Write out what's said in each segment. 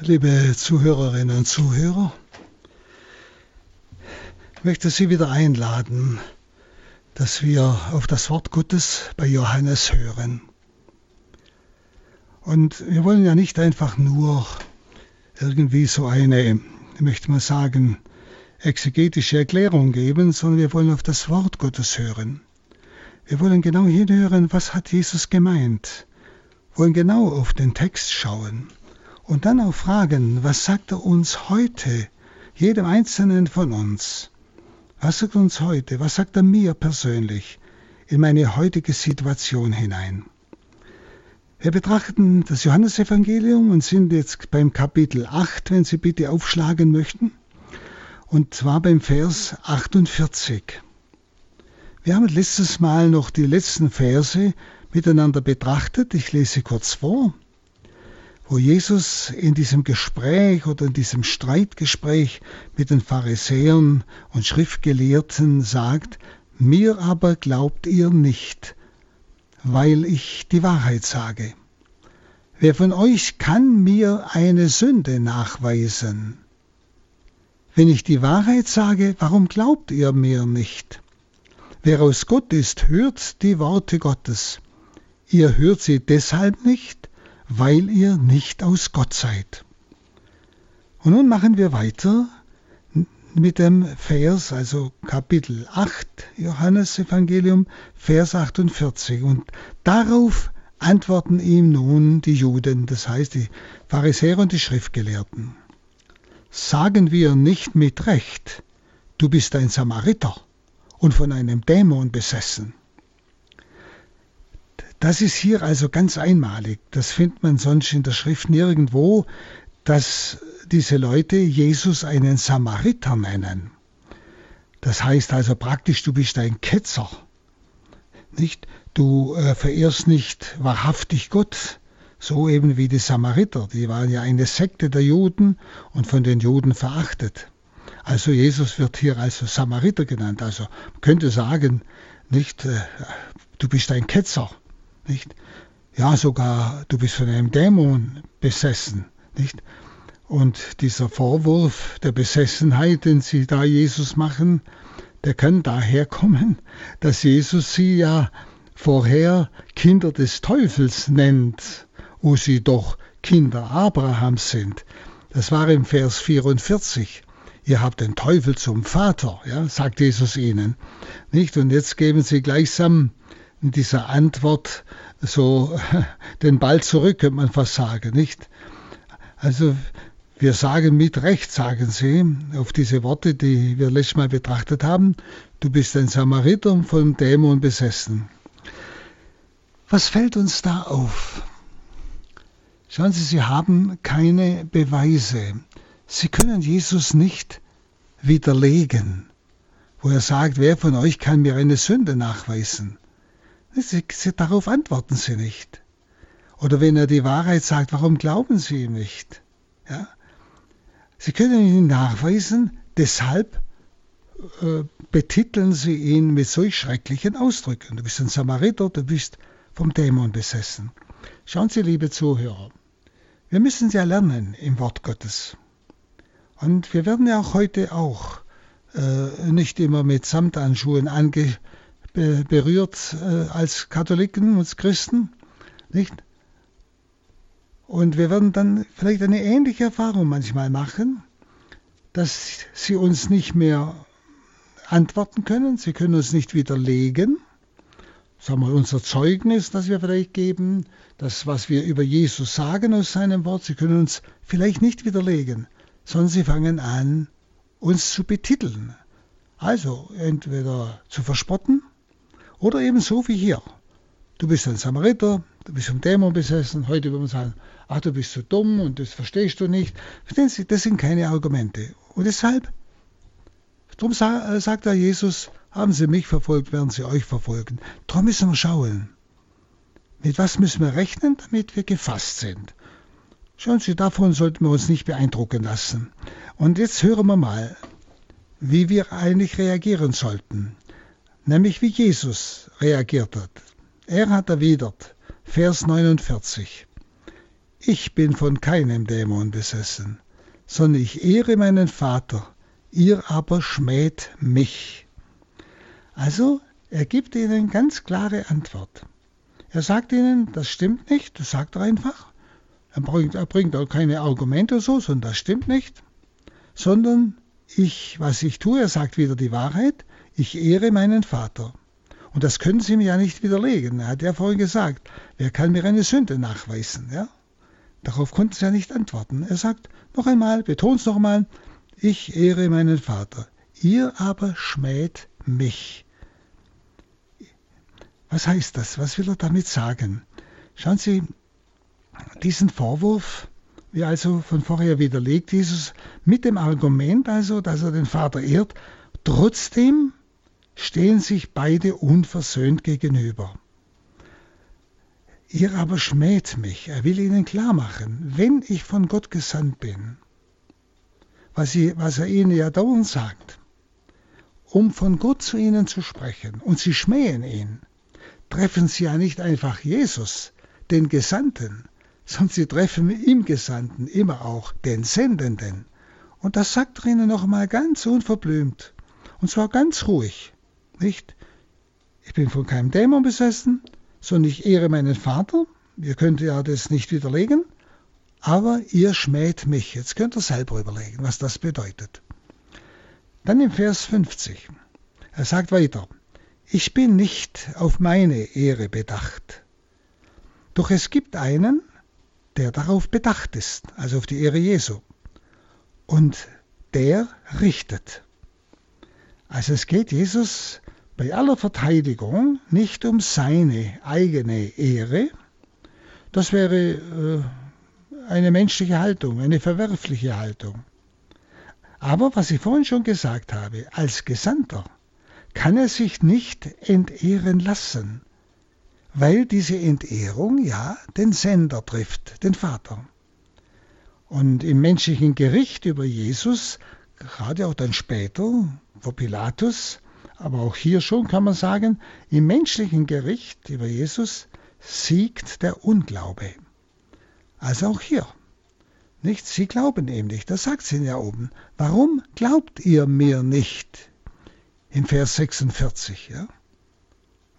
Liebe Zuhörerinnen und Zuhörer, ich möchte Sie wieder einladen, dass wir auf das Wort Gottes bei Johannes hören. Und wir wollen ja nicht einfach nur irgendwie so eine, möchte man sagen, exegetische Erklärung geben, sondern wir wollen auf das Wort Gottes hören. Wir wollen genau hinhören, was hat Jesus gemeint, wollen genau auf den Text schauen und dann auch fragen, was sagt er uns heute, jedem Einzelnen von uns? Was sagt er uns heute? Was sagt er mir persönlich in meine heutige Situation hinein? Wir betrachten das Johannesevangelium und sind jetzt beim Kapitel 8, wenn Sie bitte aufschlagen möchten, und zwar beim Vers 48. Wir haben letztes Mal noch die letzten Verse miteinander betrachtet. Ich lese kurz vor wo Jesus in diesem Gespräch oder in diesem Streitgespräch mit den Pharisäern und Schriftgelehrten sagt, mir aber glaubt ihr nicht, weil ich die Wahrheit sage. Wer von euch kann mir eine Sünde nachweisen? Wenn ich die Wahrheit sage, warum glaubt ihr mir nicht? Wer aus Gott ist, hört die Worte Gottes. Ihr hört sie deshalb nicht, weil ihr nicht aus Gott seid. Und nun machen wir weiter mit dem Vers, also Kapitel 8, Johannes Evangelium, Vers 48. Und darauf antworten ihm nun die Juden, das heißt die Pharisäer und die Schriftgelehrten. Sagen wir nicht mit Recht, du bist ein Samariter und von einem Dämon besessen. Das ist hier also ganz einmalig. Das findet man sonst in der Schrift nirgendwo, dass diese Leute Jesus einen Samariter nennen. Das heißt also praktisch, du bist ein Ketzer. Nicht? Du äh, verehrst nicht wahrhaftig Gott, so eben wie die Samariter. Die waren ja eine Sekte der Juden und von den Juden verachtet. Also Jesus wird hier als Samariter genannt. Also man könnte sagen, nicht, äh, du bist ein Ketzer. Nicht? Ja, sogar du bist von einem Dämon besessen. Nicht? Und dieser Vorwurf der Besessenheit, den sie da Jesus machen, der kann daher kommen, dass Jesus sie ja vorher Kinder des Teufels nennt, wo sie doch Kinder Abrahams sind. Das war im Vers 44. Ihr habt den Teufel zum Vater, ja, sagt Jesus ihnen. Nicht? Und jetzt geben sie gleichsam in dieser Antwort so den Ball zurück, könnte man fast sagen, nicht? Also wir sagen mit Recht, sagen sie, auf diese Worte, die wir letztes Mal betrachtet haben, du bist ein Samariter vom Dämon besessen. Was fällt uns da auf? Schauen Sie, Sie haben keine Beweise. Sie können Jesus nicht widerlegen, wo er sagt, wer von euch kann mir eine Sünde nachweisen? Sie, sie, darauf antworten sie nicht. Oder wenn er die Wahrheit sagt, warum glauben sie ihm nicht? Ja? Sie können ihn nachweisen, deshalb äh, betiteln sie ihn mit solch schrecklichen Ausdrücken. Du bist ein Samariter, du bist vom Dämon besessen. Schauen Sie, liebe Zuhörer, wir müssen ja lernen im Wort Gottes. Und wir werden ja auch heute auch äh, nicht immer mit Samtanschuhen ange, berührt äh, als Katholiken und Christen, nicht? Und wir werden dann vielleicht eine ähnliche Erfahrung manchmal machen, dass sie uns nicht mehr antworten können, sie können uns nicht widerlegen. Sagen wir, unser Zeugnis, das wir vielleicht geben, das, was wir über Jesus sagen aus seinem Wort, sie können uns vielleicht nicht widerlegen, sondern sie fangen an, uns zu betiteln. Also entweder zu verspotten oder eben so wie hier. Du bist ein Samariter, du bist vom Dämon besessen. Heute würde man sagen, ach, du bist so dumm und das verstehst du nicht. Verstehen Sie, das sind keine Argumente. Und deshalb, darum äh, sagt da Jesus, haben Sie mich verfolgt, werden Sie euch verfolgen. Darum müssen wir schauen. Mit was müssen wir rechnen, damit wir gefasst sind? Schauen Sie, davon sollten wir uns nicht beeindrucken lassen. Und jetzt hören wir mal, wie wir eigentlich reagieren sollten nämlich wie Jesus reagiert hat. Er hat erwidert, Vers 49, ich bin von keinem Dämon besessen, sondern ich ehre meinen Vater, ihr aber schmäht mich. Also, er gibt ihnen ganz klare Antwort. Er sagt ihnen, das stimmt nicht, das sagt er einfach. Er bringt, er bringt auch keine Argumente so, sondern das stimmt nicht. Sondern ich, was ich tue, er sagt wieder die Wahrheit, ich ehre meinen Vater. Und das können Sie mir ja nicht widerlegen. Er hat ja vorhin gesagt, wer kann mir eine Sünde nachweisen? Ja? Darauf konnten Sie ja nicht antworten. Er sagt noch einmal, betont es noch einmal, ich ehre meinen Vater. Ihr aber schmäht mich. Was heißt das? Was will er damit sagen? Schauen Sie, diesen Vorwurf, wie also von vorher widerlegt, Jesus mit dem Argument also, dass er den Vater ehrt, trotzdem stehen sich beide unversöhnt gegenüber. Ihr aber schmäht mich. Er will ihnen klar machen, wenn ich von Gott gesandt bin, was, sie, was er ihnen ja dauernd sagt, um von Gott zu ihnen zu sprechen, und sie schmähen ihn, treffen sie ja nicht einfach Jesus, den Gesandten, sondern sie treffen im Gesandten immer auch den Sendenden. Und das sagt er ihnen nochmal ganz unverblümt. Und zwar ganz ruhig. Nicht? Ich bin von keinem Dämon besessen, sondern ich ehre meinen Vater. Ihr könnt ja das nicht widerlegen. Aber ihr schmäht mich. Jetzt könnt ihr selber überlegen, was das bedeutet. Dann im Vers 50. Er sagt weiter, ich bin nicht auf meine Ehre bedacht. Doch es gibt einen, der darauf bedacht ist, also auf die Ehre Jesu. Und der richtet. Also es geht Jesus bei aller Verteidigung nicht um seine eigene Ehre. Das wäre äh, eine menschliche Haltung, eine verwerfliche Haltung. Aber was ich vorhin schon gesagt habe, als Gesandter kann er sich nicht entehren lassen, weil diese Entehrung ja den Sender trifft, den Vater. Und im menschlichen Gericht über Jesus, gerade auch dann später, vor Pilatus, aber auch hier schon kann man sagen, im menschlichen Gericht über Jesus siegt der Unglaube. Also auch hier. Nicht? Sie glauben ihm nicht. Das sagt sie ja oben. Warum glaubt ihr mir nicht? In Vers 46. Ja?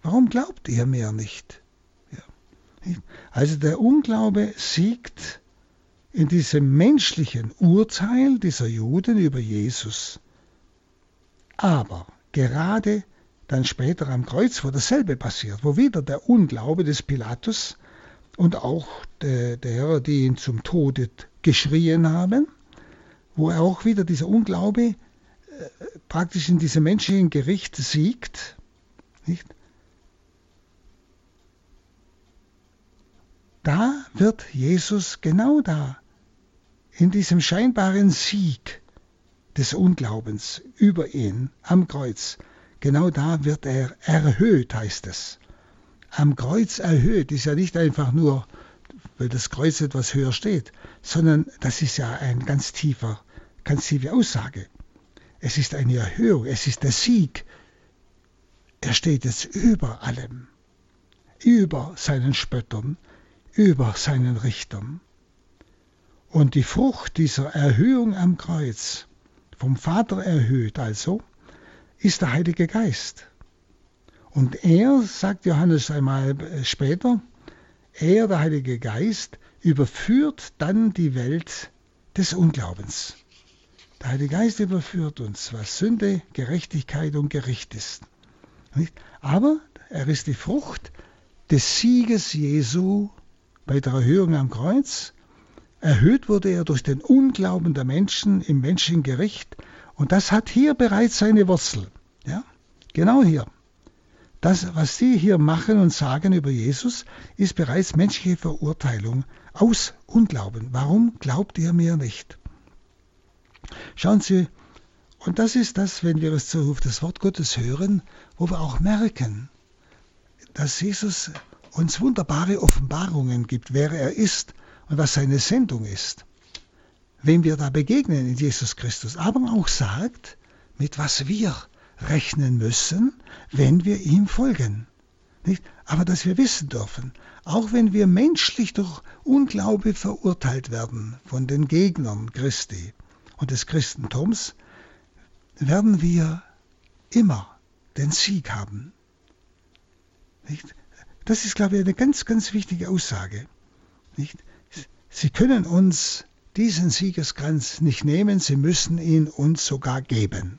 Warum glaubt ihr mir nicht? Ja. Also der Unglaube siegt in diesem menschlichen Urteil dieser Juden über Jesus. Aber gerade dann später am Kreuz, wo dasselbe passiert, wo wieder der Unglaube des Pilatus und auch der, derer, die ihn zum Tode geschrien haben, wo auch wieder dieser Unglaube äh, praktisch in diesem menschlichen Gericht siegt. Nicht? Da wird Jesus genau da, in diesem scheinbaren Sieg, des Unglaubens über ihn am Kreuz. Genau da wird er erhöht, heißt es. Am Kreuz erhöht ist ja nicht einfach nur, weil das Kreuz etwas höher steht, sondern das ist ja ein ganz tiefer, ganz tiefe Aussage. Es ist eine Erhöhung, es ist der Sieg. Er steht jetzt über allem, über seinen Spöttern, über seinen Richtern. Und die Frucht dieser Erhöhung am Kreuz, vom Vater erhöht also, ist der Heilige Geist. Und er, sagt Johannes einmal später, er, der Heilige Geist, überführt dann die Welt des Unglaubens. Der Heilige Geist überführt uns, was Sünde, Gerechtigkeit und Gericht ist. Aber er ist die Frucht des Sieges Jesu bei der Erhöhung am Kreuz Erhöht wurde er durch den Unglauben der Menschen im menschlichen Gericht. Und das hat hier bereits seine Wurzel. Ja? Genau hier. Das, was Sie hier machen und sagen über Jesus, ist bereits menschliche Verurteilung aus Unglauben. Warum glaubt ihr mir nicht? Schauen Sie, und das ist das, wenn wir es auf das Wort Gottes hören, wo wir auch merken, dass Jesus uns wunderbare Offenbarungen gibt, wer er ist und was seine Sendung ist, wem wir da begegnen in Jesus Christus, aber auch sagt, mit was wir rechnen müssen, wenn wir ihm folgen. Nicht? Aber dass wir wissen dürfen, auch wenn wir menschlich durch Unglaube verurteilt werden von den Gegnern Christi und des Christentums, werden wir immer den Sieg haben. Nicht? Das ist, glaube ich, eine ganz, ganz wichtige Aussage. Nicht? Sie können uns diesen Siegeskranz nicht nehmen, sie müssen ihn uns sogar geben.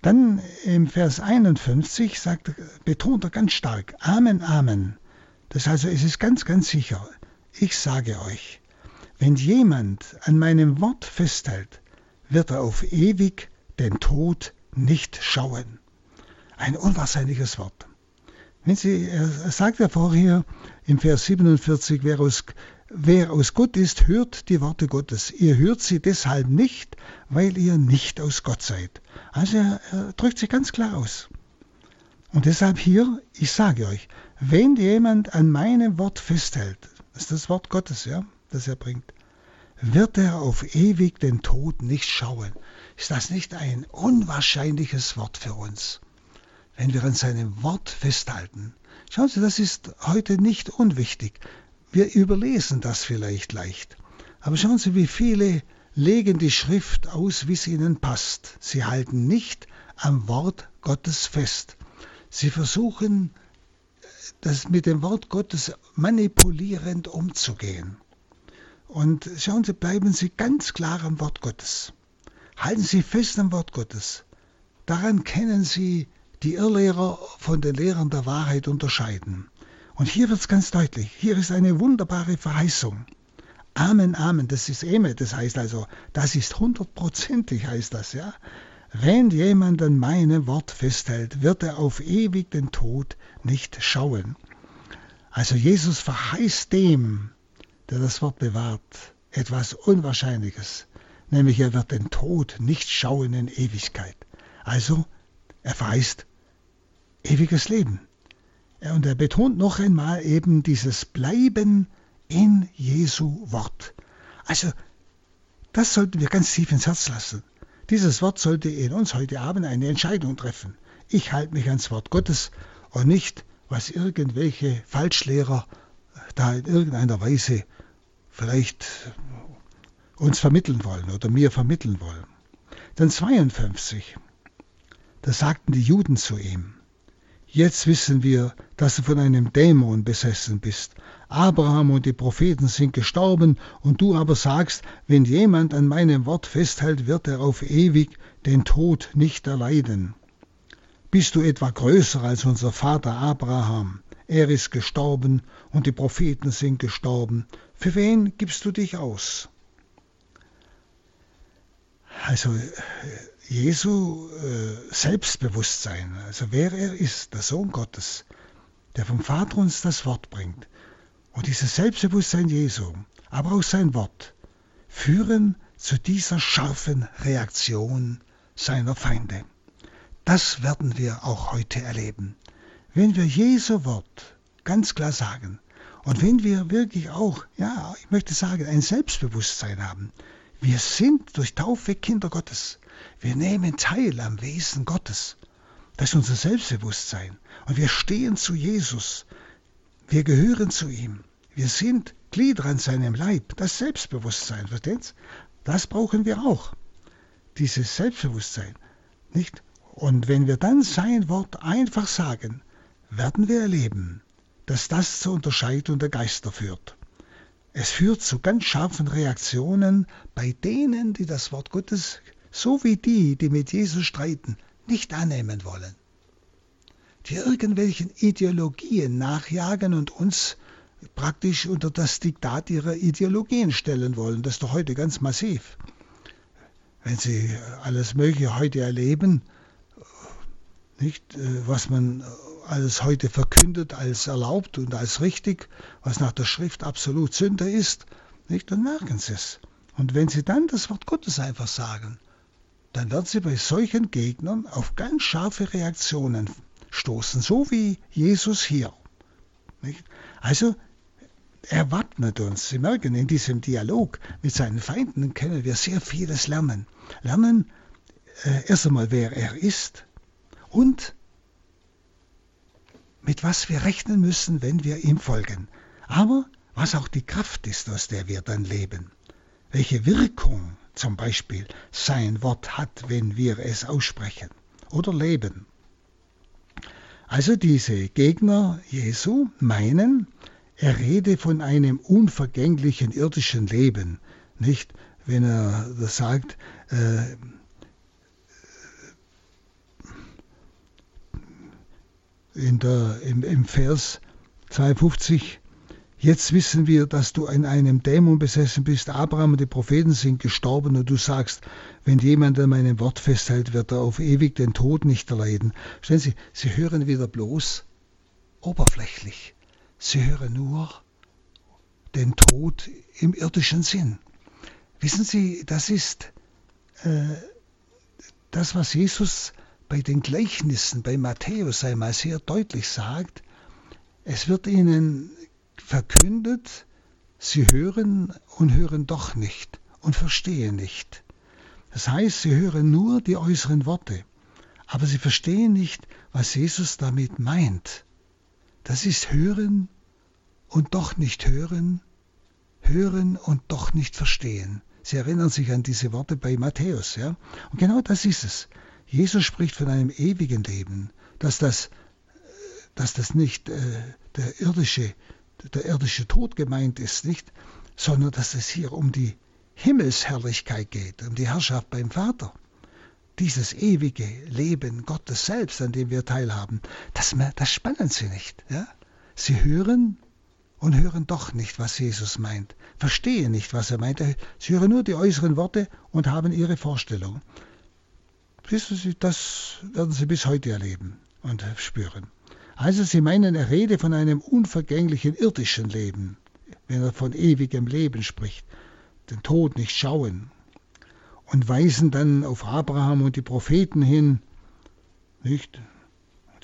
Dann im Vers 51 sagt, betont er ganz stark, Amen, Amen. Das heißt also, es ist ganz, ganz sicher, ich sage euch, wenn jemand an meinem Wort festhält, wird er auf ewig den Tod nicht schauen. Ein unwahrscheinliches Wort. Wenn Sie, er sagt ja vorher im Vers 47, wer aus, wer aus Gott ist, hört die Worte Gottes. Ihr hört sie deshalb nicht, weil ihr nicht aus Gott seid. Also er, er drückt sich ganz klar aus. Und deshalb hier, ich sage euch, wenn jemand an meinem Wort festhält, das ist das Wort Gottes, ja, das er bringt, wird er auf ewig den Tod nicht schauen. Ist das nicht ein unwahrscheinliches Wort für uns? wenn wir an seinem Wort festhalten. Schauen Sie, das ist heute nicht unwichtig. Wir überlesen das vielleicht leicht. Aber schauen Sie, wie viele legen die Schrift aus, wie es ihnen passt. Sie halten nicht am Wort Gottes fest. Sie versuchen, das mit dem Wort Gottes manipulierend umzugehen. Und schauen Sie, bleiben Sie ganz klar am Wort Gottes. Halten Sie fest am Wort Gottes. Daran kennen Sie die Irrlehrer von den Lehrern der Wahrheit unterscheiden. Und hier wird es ganz deutlich. Hier ist eine wunderbare Verheißung. Amen, Amen, das ist Eme, das heißt also, das ist hundertprozentig, heißt das, ja. Wenn jemand an meinem Wort festhält, wird er auf ewig den Tod nicht schauen. Also Jesus verheißt dem, der das Wort bewahrt, etwas Unwahrscheinliches, nämlich er wird den Tod nicht schauen in Ewigkeit. Also er verheißt ewiges Leben. Und er betont noch einmal eben dieses Bleiben in Jesu Wort. Also, das sollten wir ganz tief ins Herz lassen. Dieses Wort sollte in uns heute Abend eine Entscheidung treffen. Ich halte mich ans Wort Gottes und nicht, was irgendwelche Falschlehrer da in irgendeiner Weise vielleicht uns vermitteln wollen oder mir vermitteln wollen. Dann 52. Da sagten die Juden zu ihm, Jetzt wissen wir, dass du von einem Dämon besessen bist. Abraham und die Propheten sind gestorben, und du aber sagst, wenn jemand an meinem Wort festhält, wird er auf ewig den Tod nicht erleiden. Bist du etwa größer als unser Vater Abraham? Er ist gestorben, und die Propheten sind gestorben. Für wen gibst du dich aus? Also Jesu äh, Selbstbewusstsein, also wer er ist, der Sohn Gottes, der vom Vater uns das Wort bringt. Und dieses Selbstbewusstsein Jesu, aber auch sein Wort, führen zu dieser scharfen Reaktion seiner Feinde. Das werden wir auch heute erleben. Wenn wir Jesu Wort ganz klar sagen und wenn wir wirklich auch, ja, ich möchte sagen, ein Selbstbewusstsein haben, wir sind durch Taufe Kinder Gottes. Wir nehmen teil am Wesen Gottes. Das ist unser Selbstbewusstsein. Und wir stehen zu Jesus. Wir gehören zu ihm. Wir sind Glieder an seinem Leib. Das Selbstbewusstsein, versteht's? Das brauchen wir auch. Dieses Selbstbewusstsein. Nicht? Und wenn wir dann sein Wort einfach sagen, werden wir erleben, dass das zur Unterscheidung der Geister führt. Es führt zu ganz scharfen Reaktionen bei denen, die das Wort Gottes so wie die, die mit Jesus streiten, nicht annehmen wollen. Die irgendwelchen Ideologien nachjagen und uns praktisch unter das Diktat ihrer Ideologien stellen wollen. Das ist doch heute ganz massiv. Wenn Sie alles Mögliche heute erleben, nicht, äh, was man alles heute verkündet als erlaubt und als richtig, was nach der Schrift absolut Sünde ist, nicht, dann merken Sie es. Und wenn Sie dann das Wort Gottes einfach sagen, dann wird sie bei solchen Gegnern auf ganz scharfe Reaktionen stoßen, so wie Jesus hier. Nicht? Also er wappnet uns. Sie merken, in diesem Dialog mit seinen Feinden können wir sehr vieles lernen. Lernen äh, erst einmal, wer er ist und mit was wir rechnen müssen, wenn wir ihm folgen, aber was auch die Kraft ist, aus der wir dann leben, welche Wirkung zum Beispiel sein Wort hat, wenn wir es aussprechen oder leben. Also diese Gegner Jesu meinen, er rede von einem unvergänglichen irdischen Leben, nicht wenn er sagt, äh, in der, im, im Vers 52, jetzt wissen wir, dass du in einem Dämon besessen bist. Abraham und die Propheten sind gestorben und du sagst, wenn jemand an meinem Wort festhält, wird er auf ewig den Tod nicht erleiden. Stellen Sie, Sie hören wieder bloß oberflächlich. Sie hören nur den Tod im irdischen Sinn. Wissen Sie, das ist äh, das, was Jesus bei den Gleichnissen bei Matthäus einmal sehr deutlich sagt, es wird ihnen verkündet, sie hören und hören doch nicht und verstehen nicht. Das heißt, sie hören nur die äußeren Worte, aber sie verstehen nicht, was Jesus damit meint. Das ist hören und doch nicht hören, hören und doch nicht verstehen. Sie erinnern sich an diese Worte bei Matthäus, ja? Und genau das ist es. Jesus spricht von einem ewigen Leben, dass das, dass das nicht äh, der, irdische, der irdische Tod gemeint ist, nicht, sondern dass es hier um die Himmelsherrlichkeit geht, um die Herrschaft beim Vater. Dieses ewige Leben Gottes selbst, an dem wir teilhaben, das, das spannen sie nicht. Ja? Sie hören und hören doch nicht, was Jesus meint, verstehen nicht, was er meint. Sie hören nur die äußeren Worte und haben ihre Vorstellung. Wissen Sie, das werden Sie bis heute erleben und spüren. Also Sie meinen, er rede von einem unvergänglichen irdischen Leben, wenn er von ewigem Leben spricht, den Tod nicht schauen und weisen dann auf Abraham und die Propheten hin, nicht?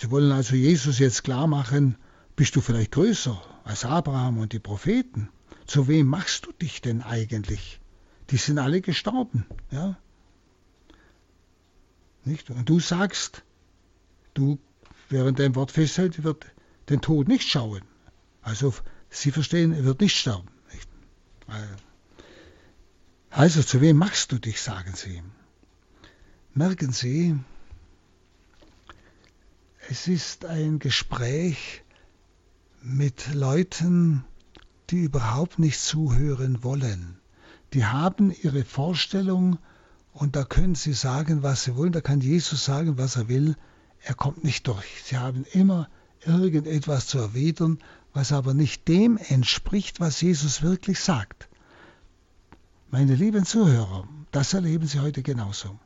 Sie wollen also Jesus jetzt klar machen, bist du vielleicht größer als Abraham und die Propheten? Zu wem machst du dich denn eigentlich? Die sind alle gestorben, ja? Nicht? Und du sagst, du, während dein Wort festhält, wird den Tod nicht schauen. Also sie verstehen, er wird nicht sterben. Nicht? Also zu wem machst du dich, sagen sie. Merken Sie, es ist ein Gespräch mit Leuten, die überhaupt nicht zuhören wollen. Die haben ihre Vorstellung und da können sie sagen, was sie wollen, da kann Jesus sagen, was er will, er kommt nicht durch. Sie haben immer irgendetwas zu erwidern, was aber nicht dem entspricht, was Jesus wirklich sagt. Meine lieben Zuhörer, das erleben Sie heute genauso.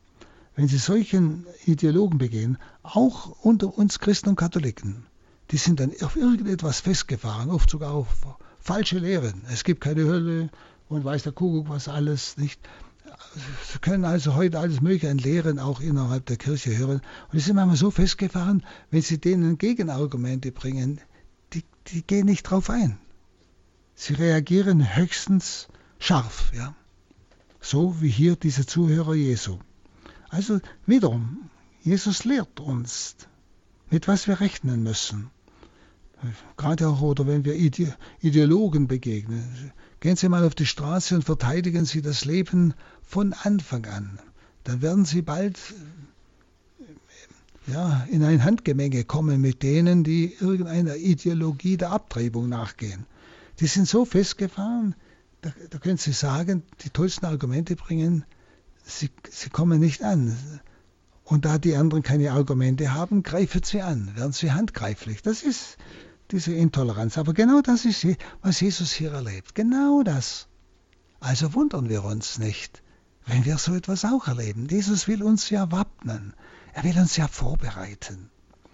Wenn Sie solchen Ideologen begehen, auch unter uns Christen und Katholiken, die sind dann auf irgendetwas festgefahren, oft sogar auf falsche Lehren. Es gibt keine Hölle und weiß der Kuckuck was alles nicht. Sie können also heute alles Mögliche an Lehren auch innerhalb der Kirche hören. Und die sind manchmal so festgefahren, wenn Sie denen Gegenargumente bringen, die, die gehen nicht drauf ein. Sie reagieren höchstens scharf, ja. So wie hier diese Zuhörer Jesu. Also wiederum, Jesus lehrt uns, mit was wir rechnen müssen. Gerade auch, oder wenn wir Ideologen begegnen. Gehen Sie mal auf die Straße und verteidigen Sie das Leben von Anfang an. Dann werden Sie bald ja, in ein Handgemenge kommen mit denen, die irgendeiner Ideologie der Abtreibung nachgehen. Die sind so festgefahren, da, da können Sie sagen, die tollsten Argumente bringen, sie, sie kommen nicht an. Und da die anderen keine Argumente haben, greifen sie an, werden sie handgreiflich. Das ist diese Intoleranz. Aber genau das ist, was Jesus hier erlebt. Genau das. Also wundern wir uns nicht, wenn wir so etwas auch erleben. Jesus will uns ja wappnen. Er will uns ja vorbereiten.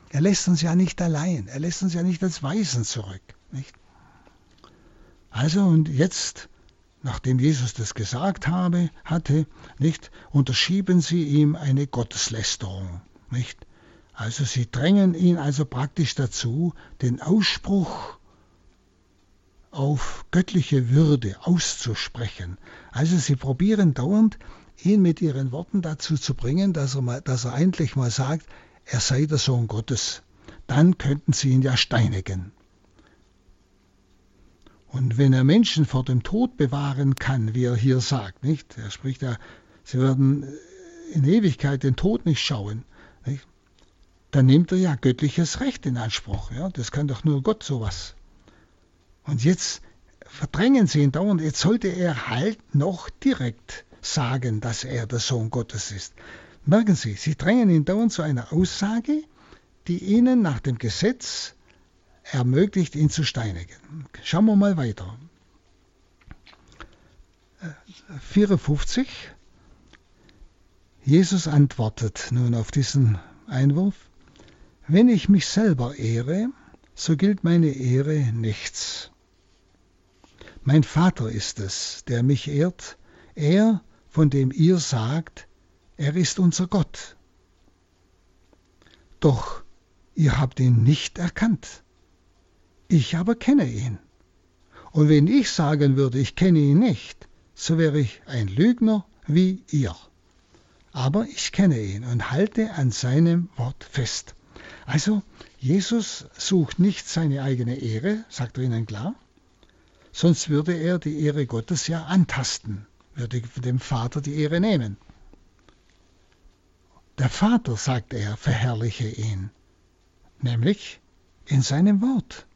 Er lässt uns ja nicht allein. Er lässt uns ja nicht als Weisen zurück. Nicht? Also und jetzt, nachdem Jesus das gesagt habe, hatte, nicht, unterschieben sie ihm eine Gotteslästerung. Nicht? Also sie drängen ihn also praktisch dazu, den Ausspruch auf göttliche Würde auszusprechen. Also sie probieren dauernd, ihn mit ihren Worten dazu zu bringen, dass er, mal, dass er endlich mal sagt, er sei der Sohn Gottes. dann könnten sie ihn ja steinigen. Und wenn er Menschen vor dem Tod bewahren kann, wie er hier sagt, nicht? Er spricht ja, sie werden in Ewigkeit den Tod nicht schauen? Dann nimmt er ja göttliches Recht in Anspruch. Ja? Das kann doch nur Gott sowas. Und jetzt verdrängen sie ihn dauernd. Jetzt sollte er halt noch direkt sagen, dass er der Sohn Gottes ist. Merken Sie, sie drängen ihn dauernd zu einer Aussage, die ihnen nach dem Gesetz ermöglicht, ihn zu steinigen. Schauen wir mal weiter. 54. Jesus antwortet nun auf diesen Einwurf, wenn ich mich selber ehre, so gilt meine Ehre nichts. Mein Vater ist es, der mich ehrt, er, von dem ihr sagt, er ist unser Gott. Doch ihr habt ihn nicht erkannt. Ich aber kenne ihn. Und wenn ich sagen würde, ich kenne ihn nicht, so wäre ich ein Lügner wie ihr. Aber ich kenne ihn und halte an seinem Wort fest. Also, Jesus sucht nicht seine eigene Ehre, sagt er ihnen klar, sonst würde er die Ehre Gottes ja antasten, würde dem Vater die Ehre nehmen. Der Vater, sagt er, verherrliche ihn, nämlich in seinem Wort.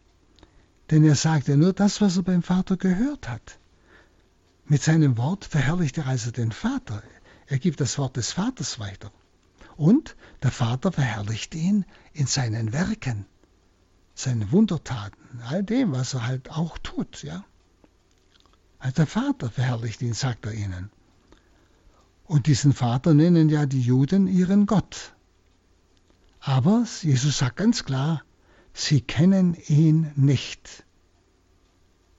Denn er sagte nur das, was er beim Vater gehört hat. Mit seinem Wort verherrlicht er also den Vater. Er gibt das Wort des Vaters weiter. Und der Vater verherrlicht ihn in seinen Werken, seinen Wundertaten, all dem, was er halt auch tut, ja. Also der Vater verherrlicht ihn, sagt er ihnen. Und diesen Vater nennen ja die Juden ihren Gott. Aber Jesus sagt ganz klar, Sie kennen ihn nicht.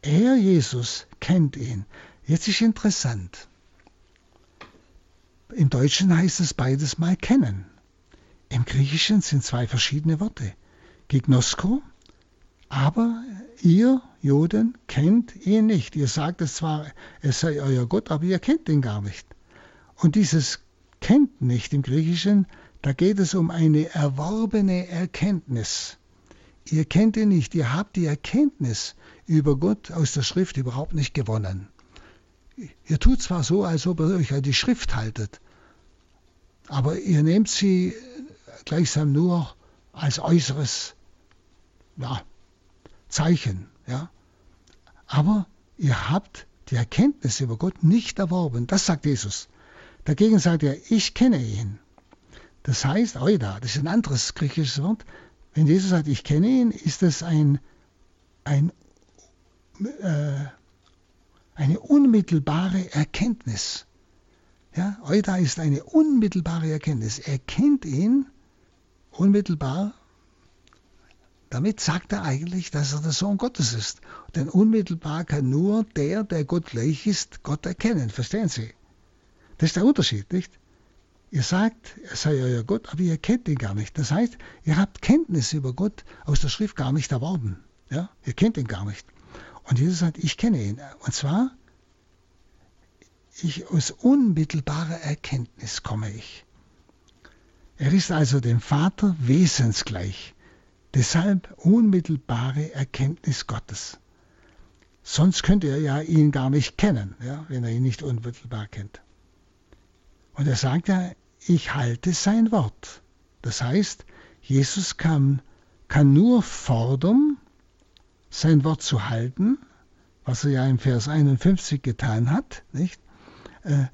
Er, Jesus, kennt ihn. Jetzt ist interessant. Im Deutschen heißt es beides mal kennen. Im Griechischen sind zwei verschiedene Worte. Gignosko, aber ihr Juden kennt ihn nicht. Ihr sagt es zwar, er sei euer Gott, aber ihr kennt ihn gar nicht. Und dieses kennt nicht im Griechischen, da geht es um eine erworbene Erkenntnis. Ihr kennt ihn nicht, ihr habt die Erkenntnis über Gott aus der Schrift überhaupt nicht gewonnen. Ihr tut zwar so, als ob ihr euch an die Schrift haltet, aber ihr nehmt sie gleichsam nur als äußeres ja, Zeichen. Ja. Aber ihr habt die Erkenntnis über Gott nicht erworben. Das sagt Jesus. Dagegen sagt er, ich kenne ihn. Das heißt, Oida, das ist ein anderes griechisches Wort, wenn Jesus sagt, ich kenne ihn, ist es ein, ein, äh, eine unmittelbare Erkenntnis. Ja, Euda ist eine unmittelbare Erkenntnis. Er kennt ihn unmittelbar. Damit sagt er eigentlich, dass er der Sohn Gottes ist. Denn unmittelbar kann nur der, der Gott gleich ist, Gott erkennen. Verstehen Sie? Das ist der Unterschied, nicht? Ihr sagt, er sei euer Gott, aber ihr kennt ihn gar nicht. Das heißt, ihr habt Kenntnis über Gott aus der Schrift gar nicht erworben. Ja? Ihr kennt ihn gar nicht. Und Jesus sagt, ich kenne ihn. Und zwar, ich aus unmittelbarer Erkenntnis komme ich. Er ist also dem Vater wesensgleich. Deshalb unmittelbare Erkenntnis Gottes. Sonst könnte er ja ihn gar nicht kennen, ja, wenn er ihn nicht unmittelbar kennt. Und er sagt ja, ich halte sein Wort. Das heißt, Jesus kann, kann nur fordern, sein Wort zu halten, was er ja im Vers 51 getan hat. Nicht? Äh,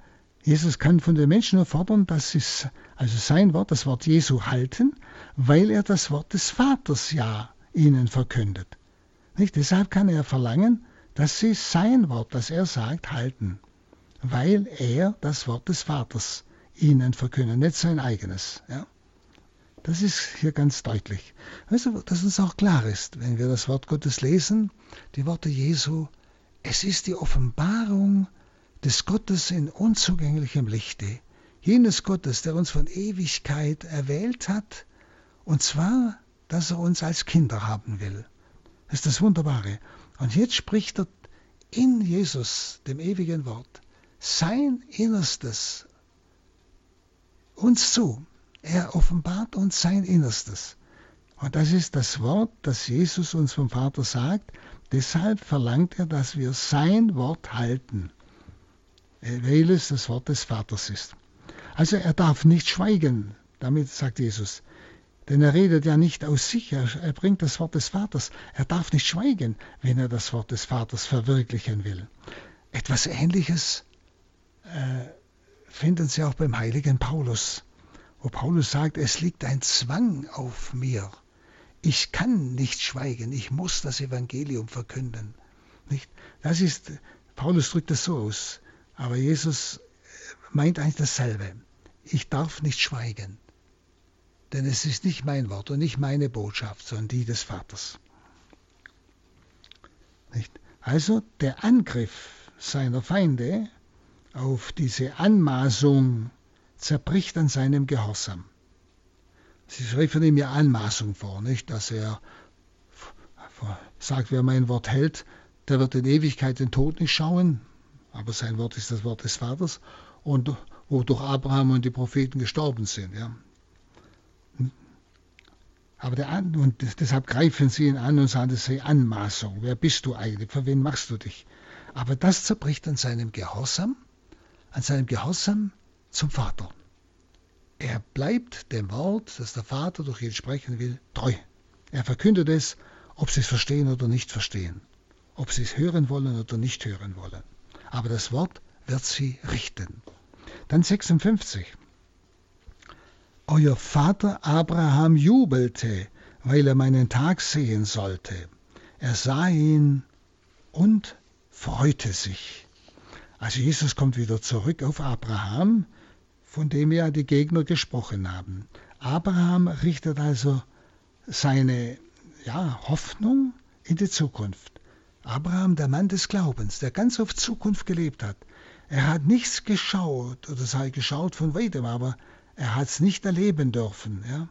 Jesus kann von den Menschen nur fordern, dass sie also sein Wort, das Wort Jesu halten, weil er das Wort des Vaters ja ihnen verkündet. Nicht? Deshalb kann er verlangen, dass sie sein Wort, das er sagt, halten, weil er das Wort des Vaters ihnen verkünden, nicht sein eigenes. Ja? Das ist hier ganz deutlich. Also, dass uns auch klar ist, wenn wir das Wort Gottes lesen, die Worte Jesu, es ist die Offenbarung des Gottes in unzugänglichem Lichte, jenes Gottes, der uns von Ewigkeit erwählt hat, und zwar, dass er uns als Kinder haben will. Das ist das Wunderbare. Und jetzt spricht er in Jesus, dem ewigen Wort, sein Innerstes uns zu. Er offenbart uns sein Innerstes. Und das ist das Wort, das Jesus uns vom Vater sagt. Deshalb verlangt er, dass wir sein Wort halten, weil es das Wort des Vaters ist. Also er darf nicht schweigen, damit sagt Jesus. Denn er redet ja nicht aus sich, er, er bringt das Wort des Vaters. Er darf nicht schweigen, wenn er das Wort des Vaters verwirklichen will. Etwas Ähnliches äh, finden Sie auch beim heiligen Paulus, wo Paulus sagt, es liegt ein Zwang auf mir. Ich kann nicht schweigen, ich muss das Evangelium verkünden. Nicht? Das ist, Paulus drückt das so aus, aber Jesus meint eigentlich dasselbe. Ich darf nicht schweigen, denn es ist nicht mein Wort und nicht meine Botschaft, sondern die des Vaters. Nicht? Also der Angriff seiner Feinde auf diese Anmaßung zerbricht an seinem Gehorsam. Sie schreiben ihm ja Anmaßung vor, nicht, dass er sagt, wer mein Wort hält, der wird in Ewigkeit den Tod nicht schauen, aber sein Wort ist das Wort des Vaters und wodurch Abraham und die Propheten gestorben sind. Ja. Aber der, und deshalb greifen sie ihn an und sagen, das sei Anmaßung. Wer bist du eigentlich? Für wen machst du dich? Aber das zerbricht an seinem Gehorsam, an seinem Gehorsam zum Vater. Er bleibt dem Wort, das der Vater durch ihn sprechen will, treu. Er verkündet es, ob sie es verstehen oder nicht verstehen, ob sie es hören wollen oder nicht hören wollen. Aber das Wort wird sie richten. Dann 56. Euer Vater Abraham jubelte, weil er meinen Tag sehen sollte. Er sah ihn und freute sich. Also Jesus kommt wieder zurück auf Abraham, von dem ja die Gegner gesprochen haben. Abraham richtet also seine ja, Hoffnung in die Zukunft. Abraham, der Mann des Glaubens, der ganz auf Zukunft gelebt hat. Er hat nichts geschaut, oder sei geschaut von weitem, aber er hat es nicht erleben dürfen. Ja?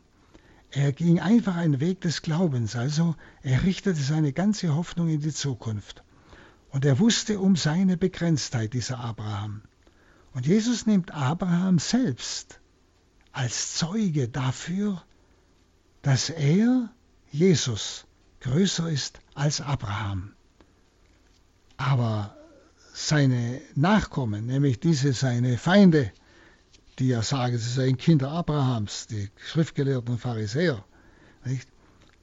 Er ging einfach einen Weg des Glaubens, also er richtete seine ganze Hoffnung in die Zukunft. Und er wusste um seine Begrenztheit, dieser Abraham. Und Jesus nimmt Abraham selbst als Zeuge dafür, dass er, Jesus, größer ist als Abraham. Aber seine Nachkommen, nämlich diese seine Feinde, die ja sagen, sie seien Kinder Abrahams, die Schriftgelehrten Pharisäer, nicht?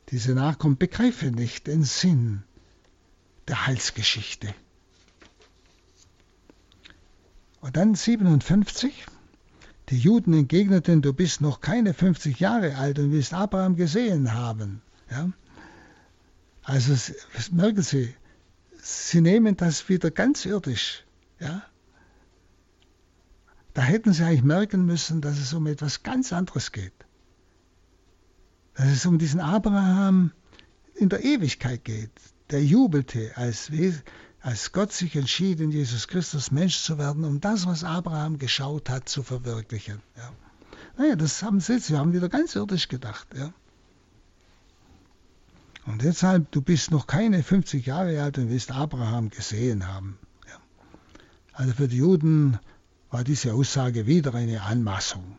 diese Nachkommen begreifen nicht den Sinn der Heilsgeschichte. Und dann 57. Die Juden entgegneten, du bist noch keine 50 Jahre alt und willst Abraham gesehen haben. Ja? Also merken Sie, Sie nehmen das wieder ganz irdisch. Ja? Da hätten Sie eigentlich merken müssen, dass es um etwas ganz anderes geht. Dass es um diesen Abraham in der Ewigkeit geht, der jubelte, als, als Gott sich entschied, in Jesus Christus Mensch zu werden, um das, was Abraham geschaut hat, zu verwirklichen. Ja. Naja, das haben sie jetzt, sie haben wieder ganz irdisch gedacht. Ja. Und deshalb, du bist noch keine 50 Jahre alt und wirst Abraham gesehen haben. Ja. Also für die Juden war diese Aussage wieder eine Anmaßung.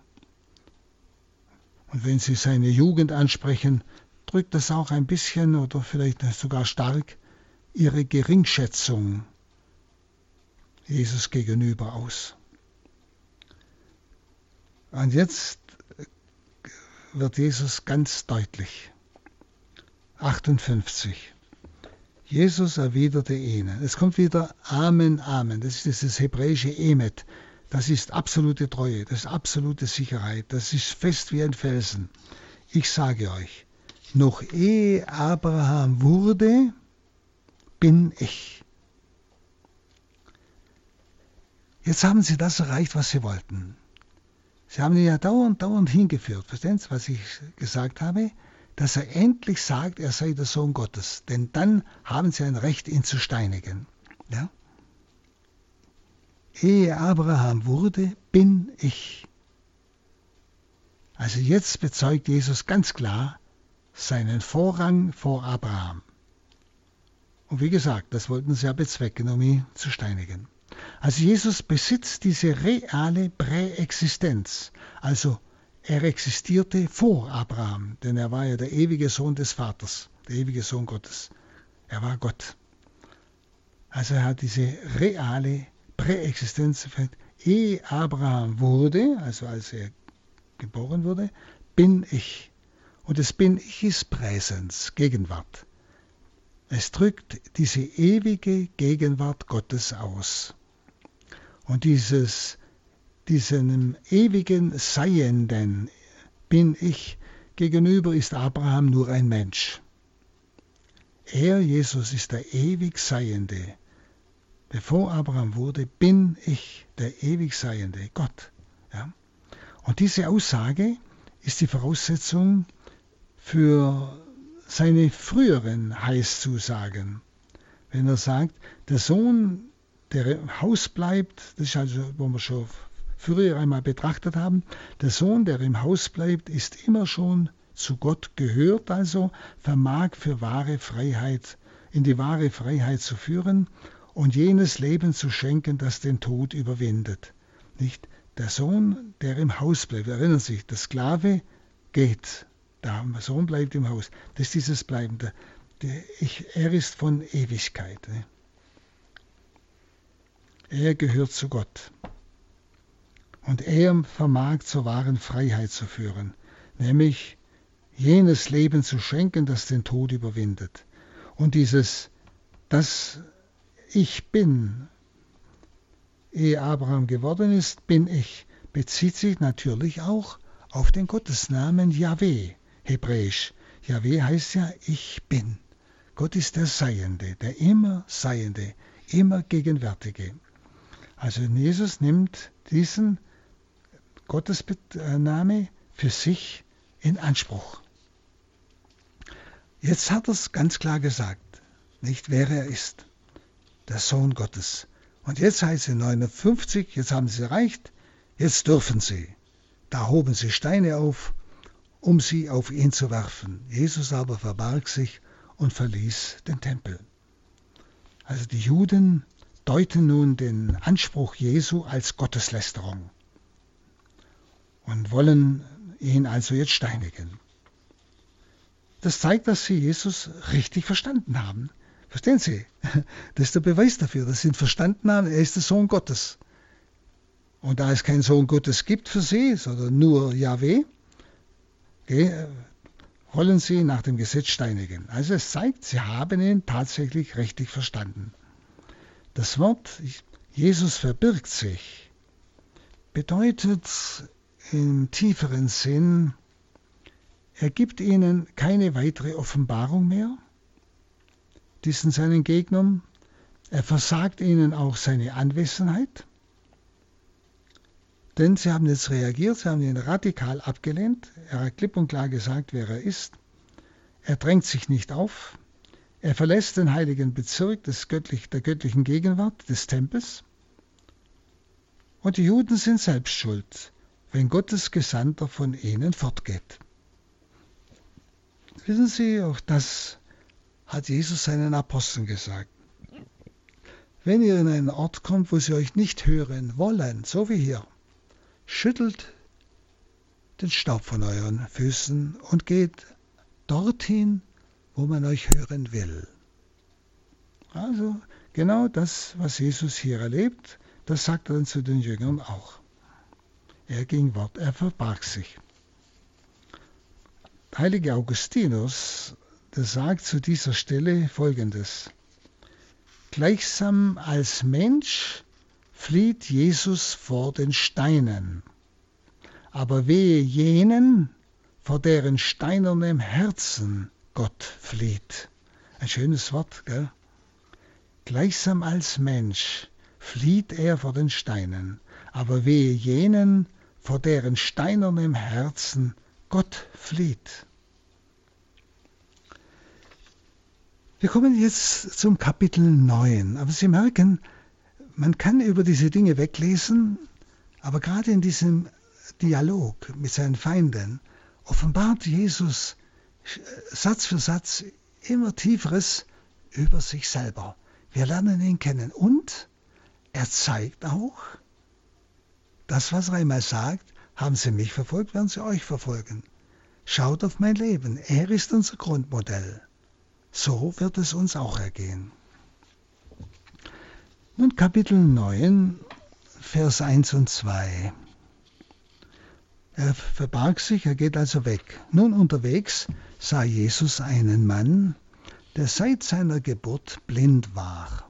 Und wenn sie seine Jugend ansprechen, drückt das auch ein bisschen oder vielleicht sogar stark ihre Geringschätzung Jesus gegenüber aus. Und jetzt wird Jesus ganz deutlich. 58. Jesus erwiderte ihnen. Es kommt wieder Amen, Amen. Das ist dieses hebräische Emet. Das ist absolute Treue, das ist absolute Sicherheit, das ist fest wie ein Felsen. Ich sage euch, noch ehe Abraham wurde, bin ich. Jetzt haben sie das erreicht, was sie wollten. Sie haben ihn ja dauernd, dauernd hingeführt. Verstehen Sie, was ich gesagt habe? Dass er endlich sagt, er sei der Sohn Gottes. Denn dann haben sie ein Recht, ihn zu steinigen. Ja? Ehe Abraham wurde, bin ich. Also jetzt bezeugt Jesus ganz klar seinen Vorrang vor Abraham. Und wie gesagt, das wollten sie ja bezwecken, um ihn zu steinigen. Also Jesus besitzt diese reale Präexistenz. Also er existierte vor Abraham, denn er war ja der ewige Sohn des Vaters, der ewige Sohn Gottes. Er war Gott. Also er hat diese reale Präexistenz. Ehe Abraham wurde, also als er geboren wurde, bin ich. Und das bin ich ist Präsens, Gegenwart. Es drückt diese ewige Gegenwart Gottes aus. Und dieses, diesem ewigen Seienden bin ich gegenüber ist Abraham nur ein Mensch. Er, Jesus, ist der ewig Seiende. Bevor Abraham wurde, bin ich der ewig Seiende, Gott. Ja? Und diese Aussage ist die Voraussetzung für seine früheren Heißzusagen. Wenn er sagt, der Sohn, der im Haus bleibt, das ist also, wo wir schon früher einmal betrachtet haben, der Sohn, der im Haus bleibt, ist immer schon zu Gott gehört, also vermag für wahre Freiheit, in die wahre Freiheit zu führen und jenes Leben zu schenken, das den Tod überwindet. Nicht der Sohn, der im Haus bleibt. Erinnern Sie sich, der Sklave geht der Sohn bleibt im Haus. Das ist dieses Bleibende. Ich, er ist von Ewigkeit. Ne? Er gehört zu Gott. Und er vermag zur wahren Freiheit zu führen, nämlich jenes Leben zu schenken, das den Tod überwindet. Und dieses, das ich bin, ehe Abraham geworden ist, bin ich, bezieht sich natürlich auch auf den Gottesnamen Yahweh hebräisch. Jahweh heißt ja, ich bin. Gott ist der Seiende, der immer Seiende, immer Gegenwärtige. Also Jesus nimmt diesen Gottesname für sich in Anspruch. Jetzt hat er es ganz klar gesagt, nicht wer er ist, der Sohn Gottes. Und jetzt heißt sie 59, jetzt haben sie erreicht, jetzt dürfen sie. Da hoben sie Steine auf um sie auf ihn zu werfen. Jesus aber verbarg sich und verließ den Tempel. Also die Juden deuten nun den Anspruch Jesu als Gotteslästerung und wollen ihn also jetzt steinigen. Das zeigt, dass sie Jesus richtig verstanden haben. Verstehen Sie? Das ist der Beweis dafür, dass sie ihn verstanden haben, er ist der Sohn Gottes. Und da es keinen Sohn Gottes gibt für sie, sondern nur Yahweh, wollen sie nach dem Gesetz steinigen. Also es zeigt, sie haben ihn tatsächlich richtig verstanden. Das Wort Jesus verbirgt sich bedeutet im tieferen Sinn, er gibt ihnen keine weitere Offenbarung mehr, diesen seinen Gegnern, er versagt ihnen auch seine Anwesenheit, denn sie haben jetzt reagiert, sie haben ihn radikal abgelehnt. Er hat klipp und klar gesagt, wer er ist. Er drängt sich nicht auf. Er verlässt den heiligen Bezirk des göttlich, der göttlichen Gegenwart, des Tempels. Und die Juden sind selbst schuld, wenn Gottes Gesandter von ihnen fortgeht. Wissen Sie, auch das hat Jesus seinen Aposteln gesagt. Wenn ihr in einen Ort kommt, wo sie euch nicht hören wollen, so wie hier, schüttelt den Staub von euren Füßen und geht dorthin, wo man euch hören will. Also genau das, was Jesus hier erlebt, das sagt er dann zu den Jüngern auch. Er ging fort, er verbarg sich. Heilige Augustinus, der sagt zu dieser Stelle folgendes. Gleichsam als Mensch flieht Jesus vor den Steinen. Aber wehe jenen, vor deren steinernem Herzen Gott flieht. Ein schönes Wort, gell? Gleichsam als Mensch flieht er vor den Steinen, aber wehe jenen, vor deren steinernem Herzen Gott flieht. Wir kommen jetzt zum Kapitel 9, aber Sie merken, man kann über diese Dinge weglesen, aber gerade in diesem Dialog mit seinen Feinden offenbart Jesus Satz für Satz immer tieferes über sich selber. Wir lernen ihn kennen und er zeigt auch, das, was er einmal sagt, Haben sie mich verfolgt, werden sie euch verfolgen. Schaut auf mein Leben, er ist unser Grundmodell. So wird es uns auch ergehen. Nun Kapitel 9, Vers 1 und 2. Er verbarg sich, er geht also weg. Nun unterwegs sah Jesus einen Mann, der seit seiner Geburt blind war.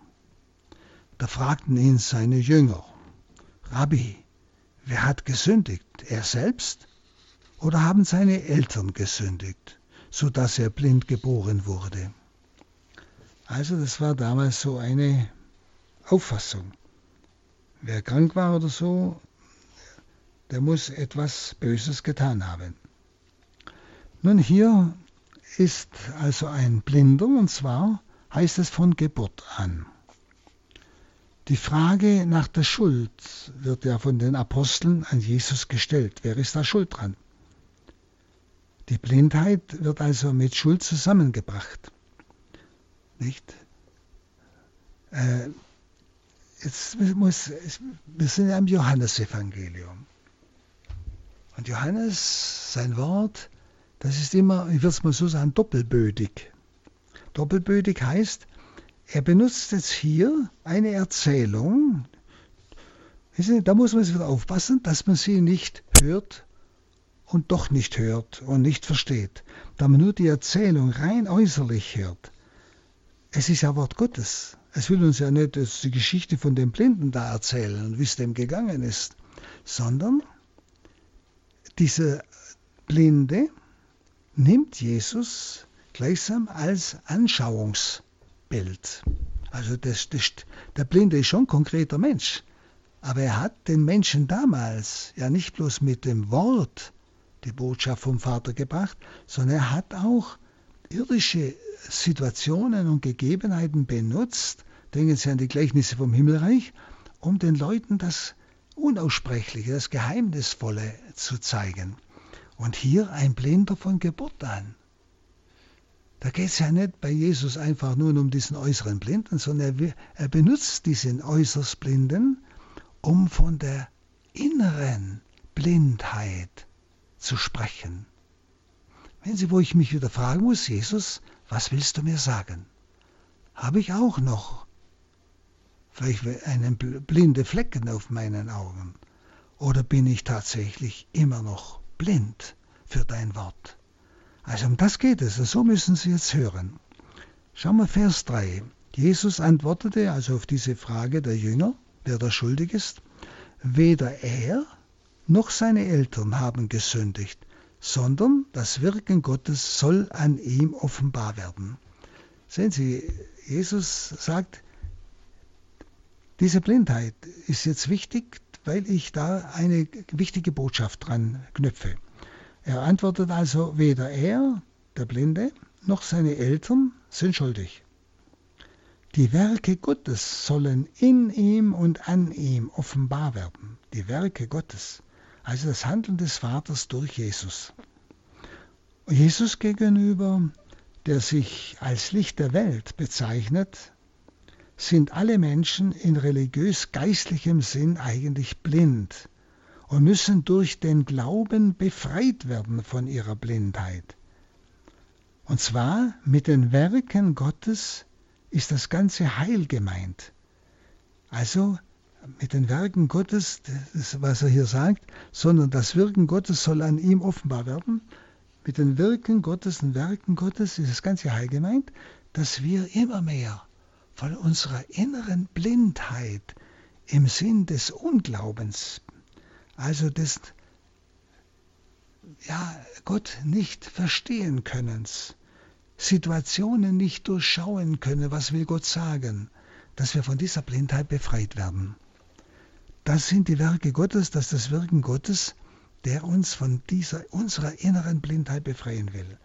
Da fragten ihn seine Jünger, Rabbi, wer hat gesündigt, er selbst oder haben seine Eltern gesündigt, so dass er blind geboren wurde? Also das war damals so eine Auffassung. Wer krank war oder so, der muss etwas Böses getan haben. Nun hier ist also ein Blinder und zwar heißt es von Geburt an. Die Frage nach der Schuld wird ja von den Aposteln an Jesus gestellt. Wer ist da schuld dran? Die Blindheit wird also mit Schuld zusammengebracht. Nicht? Äh, jetzt muss, wir sind ja im Johannesevangelium. Und Johannes, sein Wort, das ist immer, ich würde es mal so sagen, doppelbödig. Doppelbödig heißt, er benutzt jetzt hier eine Erzählung. Da muss man jetzt wieder aufpassen, dass man sie nicht hört und doch nicht hört und nicht versteht. Da man nur die Erzählung rein äußerlich hört. Es ist ja Wort Gottes. Es will uns ja nicht die Geschichte von dem Blinden da erzählen, wie es dem gegangen ist, sondern diese Blinde nimmt Jesus gleichsam als Anschauungsbild. Also das, das, der Blinde ist schon ein konkreter Mensch, aber er hat den Menschen damals ja nicht bloß mit dem Wort die Botschaft vom Vater gebracht, sondern er hat auch irdische Situationen und Gegebenheiten benutzt, denken Sie an die Gleichnisse vom Himmelreich, um den Leuten das Unaussprechliche, das Geheimnisvolle zu zeigen. Und hier ein Blinder von Geburt an. Da geht es ja nicht bei Jesus einfach nur um diesen äußeren Blinden, sondern er, er benutzt diesen äußerst Blinden, um von der inneren Blindheit zu sprechen. Wenn Sie, wo ich mich wieder fragen muss, Jesus, was willst du mir sagen? Habe ich auch noch vielleicht einen blinde Flecken auf meinen Augen? Oder bin ich tatsächlich immer noch blind für dein Wort? Also um das geht es, so müssen Sie jetzt hören. Schauen wir Vers 3. Jesus antwortete also auf diese Frage der Jünger, wer da schuldig ist, weder er noch seine Eltern haben gesündigt, sondern das Wirken Gottes soll an ihm offenbar werden. Sehen Sie, Jesus sagt, diese Blindheit ist jetzt wichtig, weil ich da eine wichtige Botschaft dran knüpfe. Er antwortet also, weder er, der Blinde, noch seine Eltern sind schuldig. Die Werke Gottes sollen in ihm und an ihm offenbar werden. Die Werke Gottes, also das Handeln des Vaters durch Jesus. Jesus gegenüber, der sich als Licht der Welt bezeichnet, sind alle Menschen in religiös-geistlichem Sinn eigentlich blind und müssen durch den Glauben befreit werden von ihrer Blindheit. Und zwar mit den Werken Gottes ist das ganze Heil gemeint. Also mit den Werken Gottes, das, was er hier sagt, sondern das Wirken Gottes soll an ihm offenbar werden. Mit den Wirken Gottes und Werken Gottes ist das ganze Heil gemeint, dass wir immer mehr von unserer inneren Blindheit im Sinn des Unglaubens, also des ja, Gott nicht verstehen Könnens, Situationen nicht durchschauen können, was will Gott sagen, dass wir von dieser Blindheit befreit werden. Das sind die Werke Gottes, das ist das Wirken Gottes, der uns von dieser unserer inneren Blindheit befreien will.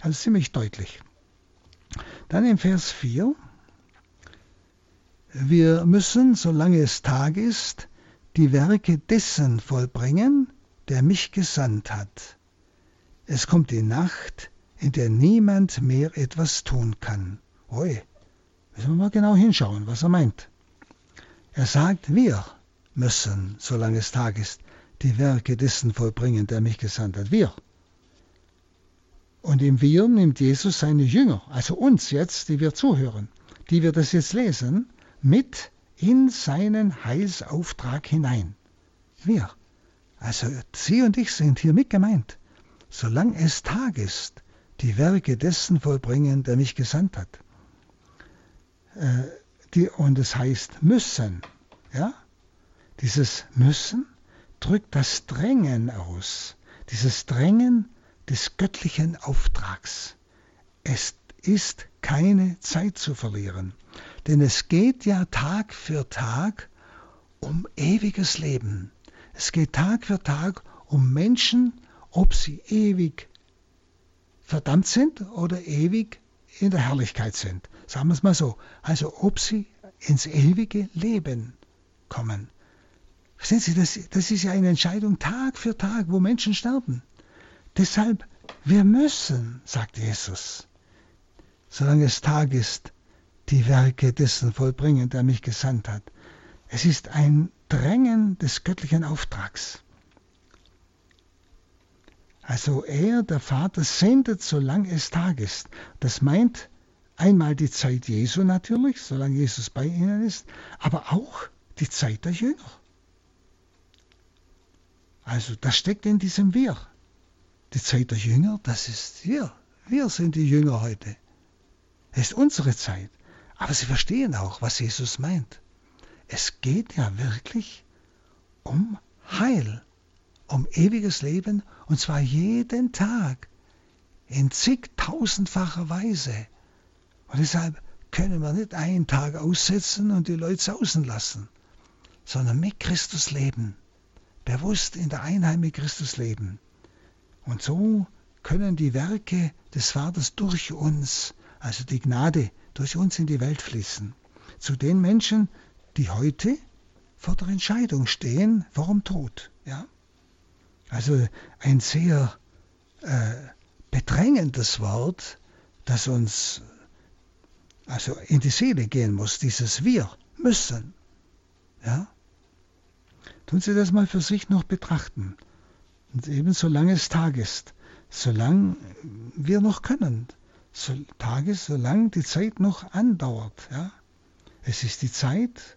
Also ziemlich deutlich. Dann im Vers 4, wir müssen, solange es Tag ist, die Werke dessen vollbringen, der mich gesandt hat. Es kommt die Nacht, in der niemand mehr etwas tun kann. Oi, müssen wir mal genau hinschauen, was er meint. Er sagt, wir müssen, solange es Tag ist, die Werke dessen vollbringen, der mich gesandt hat. Wir. Und im Wir nimmt Jesus seine Jünger, also uns jetzt, die wir zuhören, die wir das jetzt lesen, mit in seinen Heilsauftrag hinein. Wir. Also Sie und ich sind hier mit gemeint. Solange es Tag ist, die Werke dessen vollbringen, der mich gesandt hat. Äh, die, und es heißt müssen. Ja? Dieses Müssen drückt das Drängen aus. Dieses Drängen des göttlichen Auftrags. Es ist keine Zeit zu verlieren, denn es geht ja Tag für Tag um ewiges Leben. Es geht Tag für Tag um Menschen, ob sie ewig verdammt sind oder ewig in der Herrlichkeit sind. Sagen wir es mal so. Also ob sie ins ewige Leben kommen. Verstehen Sie, das, das ist ja eine Entscheidung Tag für Tag, wo Menschen sterben. Deshalb, wir müssen, sagt Jesus, solange es Tag ist, die Werke dessen vollbringen, der mich gesandt hat. Es ist ein Drängen des göttlichen Auftrags. Also er, der Vater, sendet, solange es Tag ist. Das meint einmal die Zeit Jesu natürlich, solange Jesus bei ihnen ist, aber auch die Zeit der Jünger. Also das steckt in diesem Wir. Die Zeit der Jünger, das ist wir. Wir sind die Jünger heute. Es ist unsere Zeit. Aber sie verstehen auch, was Jesus meint. Es geht ja wirklich um Heil, um ewiges Leben, und zwar jeden Tag, in zigtausendfacher Weise. Und deshalb können wir nicht einen Tag aussetzen und die Leute sausen lassen, sondern mit Christus leben, bewusst in der Einheit mit Christus leben. Und so können die Werke des Vaters durch uns, also die Gnade, durch uns in die Welt fließen. Zu den Menschen, die heute vor der Entscheidung stehen, warum Tod. Ja? Also ein sehr äh, bedrängendes Wort, das uns also in die Seele gehen muss, dieses Wir müssen. Ja? Tun Sie das mal für sich noch betrachten. Und eben solange es Tag ist, solange wir noch können, so Tage, solange die Zeit noch andauert. Ja? Es ist die Zeit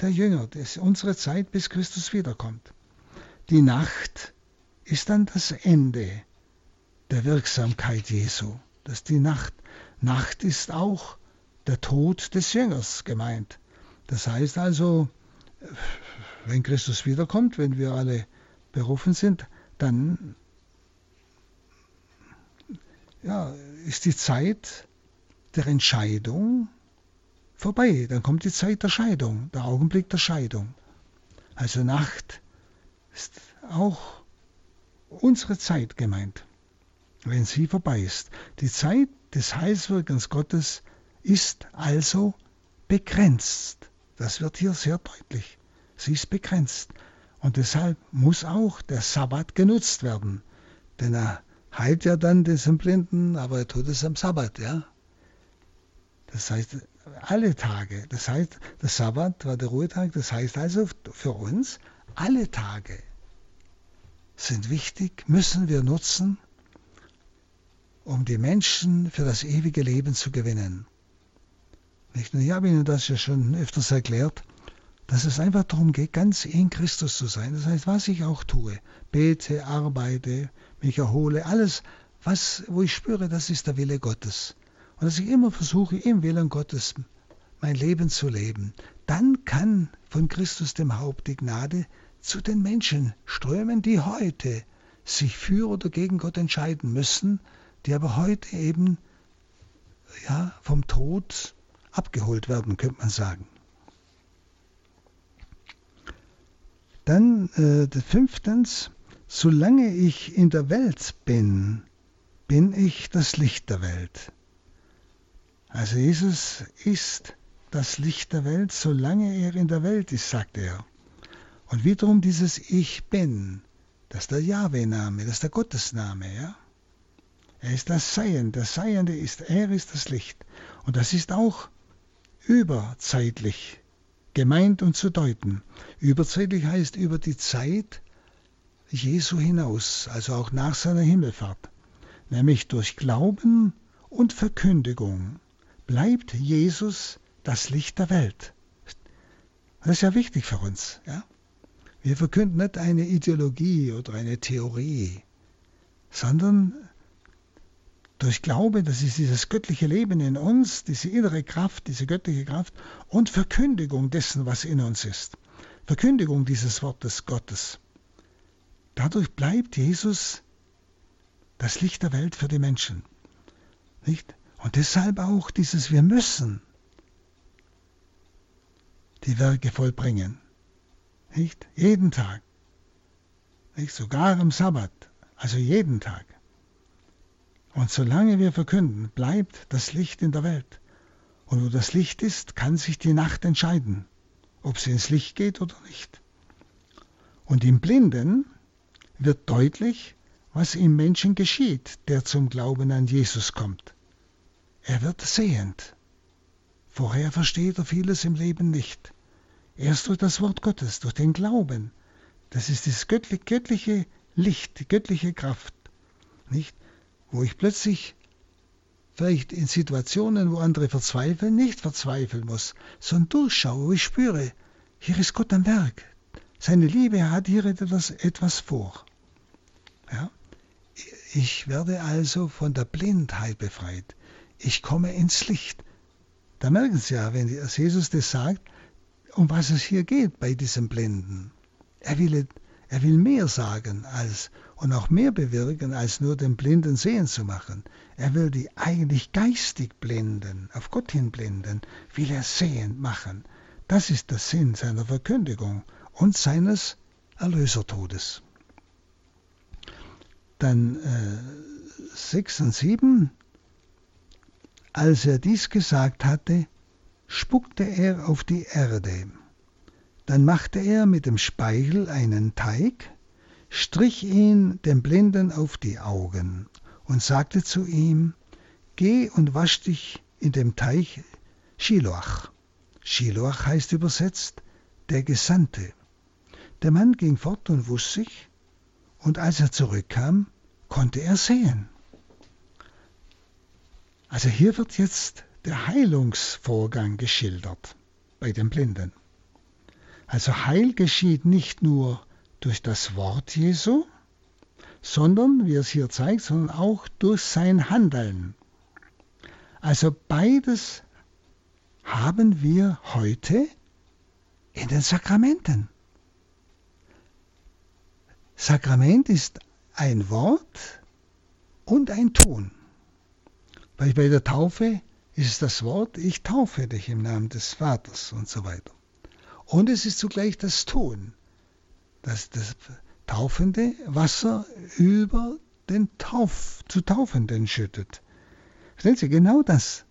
der Jünger, das ist unsere Zeit, bis Christus wiederkommt. Die Nacht ist dann das Ende der Wirksamkeit Jesu. Das ist die Nacht. Nacht ist auch der Tod des Jüngers gemeint. Das heißt also, wenn Christus wiederkommt, wenn wir alle berufen sind, dann ja, ist die Zeit der Entscheidung vorbei. Dann kommt die Zeit der Scheidung, der Augenblick der Scheidung. Also Nacht ist auch unsere Zeit gemeint, wenn sie vorbei ist. Die Zeit des Heilswirkens Gottes ist also begrenzt. Das wird hier sehr deutlich. Sie ist begrenzt. Und deshalb muss auch der Sabbat genutzt werden. Denn er heilt ja dann diesen Blinden, aber er tut es am Sabbat, ja. Das heißt, alle Tage. Das heißt, der Sabbat war der Ruhetag. Das heißt also für uns, alle Tage sind wichtig, müssen wir nutzen, um die Menschen für das ewige Leben zu gewinnen. Ich habe Ihnen das ja schon öfters erklärt dass es einfach darum geht, ganz in Christus zu sein. Das heißt, was ich auch tue, bete, arbeite, mich erhole, alles, was, wo ich spüre, das ist der Wille Gottes. Und dass ich immer versuche, im Willen Gottes mein Leben zu leben. Dann kann von Christus dem Haupt die Gnade zu den Menschen strömen, die heute sich für oder gegen Gott entscheiden müssen, die aber heute eben ja, vom Tod abgeholt werden, könnte man sagen. Dann äh, fünftens, solange ich in der Welt bin, bin ich das Licht der Welt. Also Jesus ist das Licht der Welt, solange er in der Welt ist, sagt er. Und wiederum dieses Ich bin, das ist der Jahwe-Name, das ist der Gottesname, ja. Er ist das Sein, der Seiende ist, er ist das Licht. Und das ist auch überzeitlich gemeint und zu deuten. Überzeitlich heißt über die Zeit Jesu hinaus, also auch nach seiner Himmelfahrt, nämlich durch Glauben und Verkündigung, bleibt Jesus das Licht der Welt. Das ist ja wichtig für uns. Ja? Wir verkünden nicht eine Ideologie oder eine Theorie, sondern durch Glaube, das ist dieses göttliche Leben in uns, diese innere Kraft, diese göttliche Kraft und Verkündigung dessen, was in uns ist. Verkündigung dieses Wortes Gottes. Dadurch bleibt Jesus das Licht der Welt für die Menschen. Nicht? Und deshalb auch dieses Wir müssen die Werke vollbringen. Nicht? Jeden Tag. Nicht? Sogar am Sabbat. Also jeden Tag. Und solange wir verkünden, bleibt das Licht in der Welt. Und wo das Licht ist, kann sich die Nacht entscheiden, ob sie ins Licht geht oder nicht. Und im Blinden wird deutlich, was im Menschen geschieht, der zum Glauben an Jesus kommt. Er wird sehend. Vorher versteht er vieles im Leben nicht. Erst durch das Wort Gottes, durch den Glauben. Das ist das göttliche Licht, die göttliche Kraft. Nicht? Wo ich plötzlich vielleicht in Situationen, wo andere verzweifeln, nicht verzweifeln muss, sondern durchschaue, wo ich spüre, hier ist Gott am Werk. Seine Liebe hat hier etwas, etwas vor. Ja? Ich werde also von der Blindheit befreit. Ich komme ins Licht. Da merken Sie ja, wenn Jesus das sagt, um was es hier geht bei diesem Blinden. Er will, er will mehr sagen als und auch mehr bewirken, als nur den Blinden sehen zu machen. Er will die eigentlich geistig Blinden, auf Gott hin Blinden, will er sehend machen. Das ist der Sinn seiner Verkündigung und seines Erlösertodes. Dann äh, 6 und 7. Als er dies gesagt hatte, spuckte er auf die Erde. Dann machte er mit dem Speichel einen Teig, strich ihn dem Blinden auf die Augen und sagte zu ihm, Geh und wasch dich in dem Teich Shiloach. Shiloach heißt übersetzt der Gesandte. Der Mann ging fort und wusch sich, und als er zurückkam, konnte er sehen. Also hier wird jetzt der Heilungsvorgang geschildert bei den Blinden. Also Heil geschieht nicht nur durch das Wort Jesu, sondern, wie es hier zeigt, sondern auch durch sein Handeln. Also beides haben wir heute in den Sakramenten. Sakrament ist ein Wort und ein Tun. Weil bei der Taufe ist es das Wort, ich taufe dich im Namen des Vaters und so weiter. Und es ist zugleich das Tun dass das taufende Wasser über den Tauf, zu Taufenden schüttet. Verstehen Sie, genau das.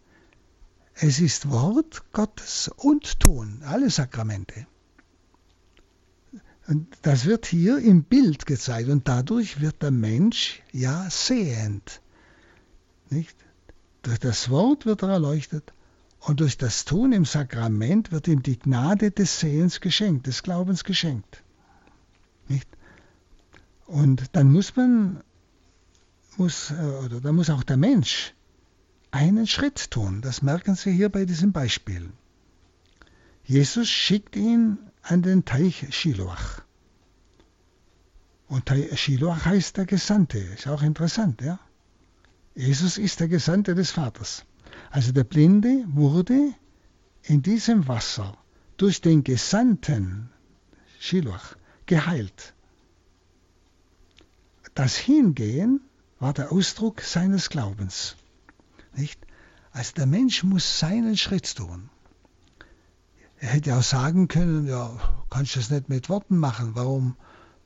Es ist Wort Gottes und Tun, alle Sakramente. Und das wird hier im Bild gezeigt und dadurch wird der Mensch ja sehend. Nicht? Durch das Wort wird er erleuchtet und durch das Tun im Sakrament wird ihm die Gnade des Sehens geschenkt, des Glaubens geschenkt. Nicht? Und dann muss man, muss, äh, oder da muss auch der Mensch einen Schritt tun. Das merken Sie hier bei diesem Beispiel. Jesus schickt ihn an den Teich Shiloach. Und Shiloach heißt der Gesandte. Ist auch interessant, ja? Jesus ist der Gesandte des Vaters. Also der Blinde wurde in diesem Wasser durch den Gesandten Shiloach geheilt. Das Hingehen war der Ausdruck seines Glaubens. Nicht? Also der Mensch muss seinen Schritt tun. Er hätte auch sagen können, ja, kannst du das nicht mit Worten machen? Warum,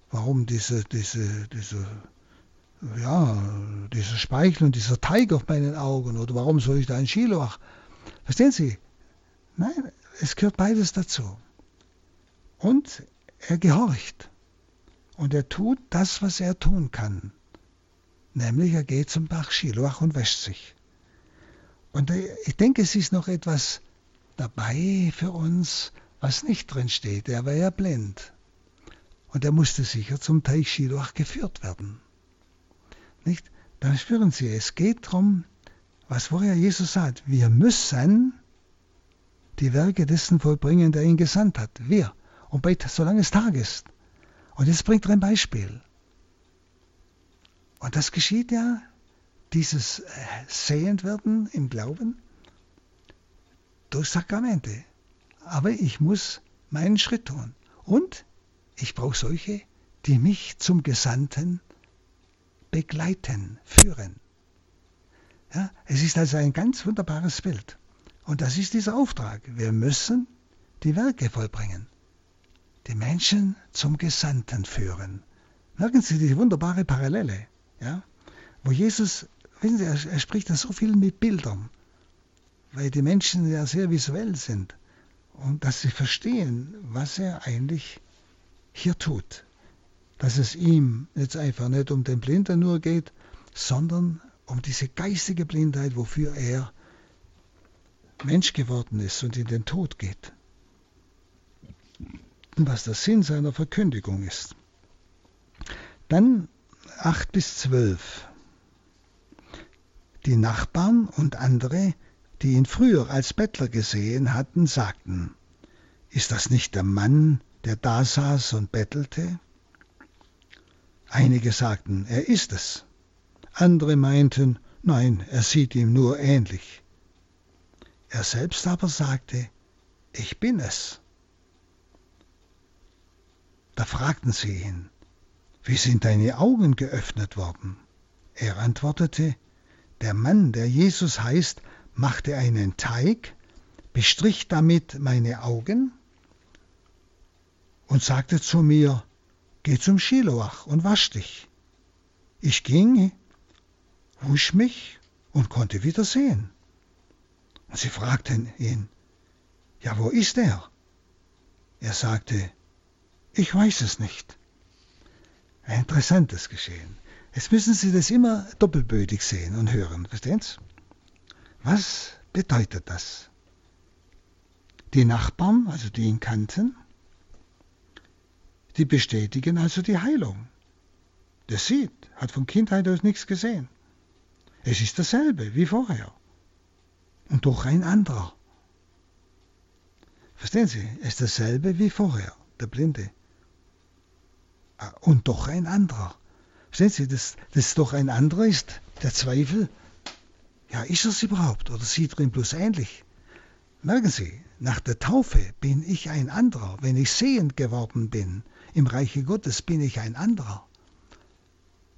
warum diese, diese, diese, ja, dieser Speichel und dieser Teig auf meinen Augen? Oder warum soll ich da ein Schiloach? Verstehen Sie? Nein, es gehört beides dazu. Und er gehorcht. Und er tut das, was er tun kann. Nämlich er geht zum Bach Schiloach und wäscht sich. Und ich denke, es ist noch etwas dabei für uns, was nicht drin steht. Er war ja blind. und er musste sicher zum Teich Shiloach geführt werden. Nicht? Dann spüren Sie, es geht darum, was vorher Jesus sagt, wir müssen die Werke dessen vollbringen, der ihn gesandt hat. Wir. Und bei, solange es Tag ist. Und jetzt bringt er ein Beispiel. Und das geschieht ja, dieses äh, Sehendwerden im Glauben, durch Sakramente. Aber ich muss meinen Schritt tun. Und ich brauche solche, die mich zum Gesandten begleiten, führen. Ja, es ist also ein ganz wunderbares Bild. Und das ist dieser Auftrag. Wir müssen die Werke vollbringen. Die Menschen zum Gesandten führen. Merken Sie die wunderbare Parallele, ja? wo Jesus, wissen Sie, er, er spricht da so viel mit Bildern weil die Menschen ja sehr visuell sind und dass sie verstehen, was er eigentlich hier tut. Dass es ihm jetzt einfach nicht um den Blinden nur geht, sondern um diese geistige Blindheit, wofür er Mensch geworden ist und in den Tod geht. Und was der Sinn seiner Verkündigung ist. Dann 8 bis 12. Die Nachbarn und andere die ihn früher als Bettler gesehen hatten, sagten, ist das nicht der Mann, der da saß und bettelte? Einige sagten, er ist es. Andere meinten, nein, er sieht ihm nur ähnlich. Er selbst aber sagte, ich bin es. Da fragten sie ihn, wie sind deine Augen geöffnet worden? Er antwortete, der Mann, der Jesus heißt, machte einen Teig, bestrich damit meine Augen und sagte zu mir, geh zum Schiloach und wasch dich. Ich ging, wusch mich und konnte wieder sehen. Und sie fragten ihn, ja, wo ist er? Er sagte, ich weiß es nicht. Ein interessantes Geschehen. Jetzt müssen Sie das immer doppelbödig sehen und hören, verstehen Sie? Was bedeutet das? Die Nachbarn, also die ihn kannten, die bestätigen also die Heilung. Der sieht, hat von Kindheit aus nichts gesehen. Es ist dasselbe wie vorher. Und doch ein anderer. Verstehen Sie? Es ist dasselbe wie vorher, der Blinde. Ah, und doch ein anderer. Verstehen Sie, dass das doch ein anderer ist, der Zweifel ja, ist es überhaupt oder sieht er ihm bloß ähnlich? Merken Sie, nach der Taufe bin ich ein anderer. Wenn ich sehend geworden bin, im Reiche Gottes bin ich ein anderer.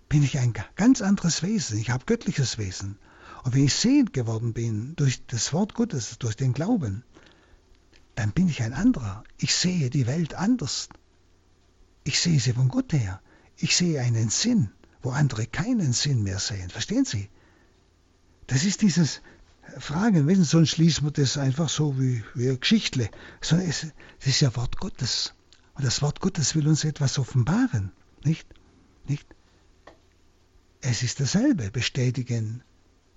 Bin ich ein ganz anderes Wesen. Ich habe göttliches Wesen. Und wenn ich sehend geworden bin durch das Wort Gottes, durch den Glauben, dann bin ich ein anderer. Ich sehe die Welt anders. Ich sehe sie von Gott her. Ich sehe einen Sinn, wo andere keinen Sinn mehr sehen. Verstehen Sie? Das ist dieses Fragen, wissen, sonst schließen wir das einfach so wie, wie eine Geschichte. Sondern es, es ist ja Wort Gottes. Und das Wort Gottes will uns etwas offenbaren, nicht? Nicht? Es ist dasselbe, bestätigen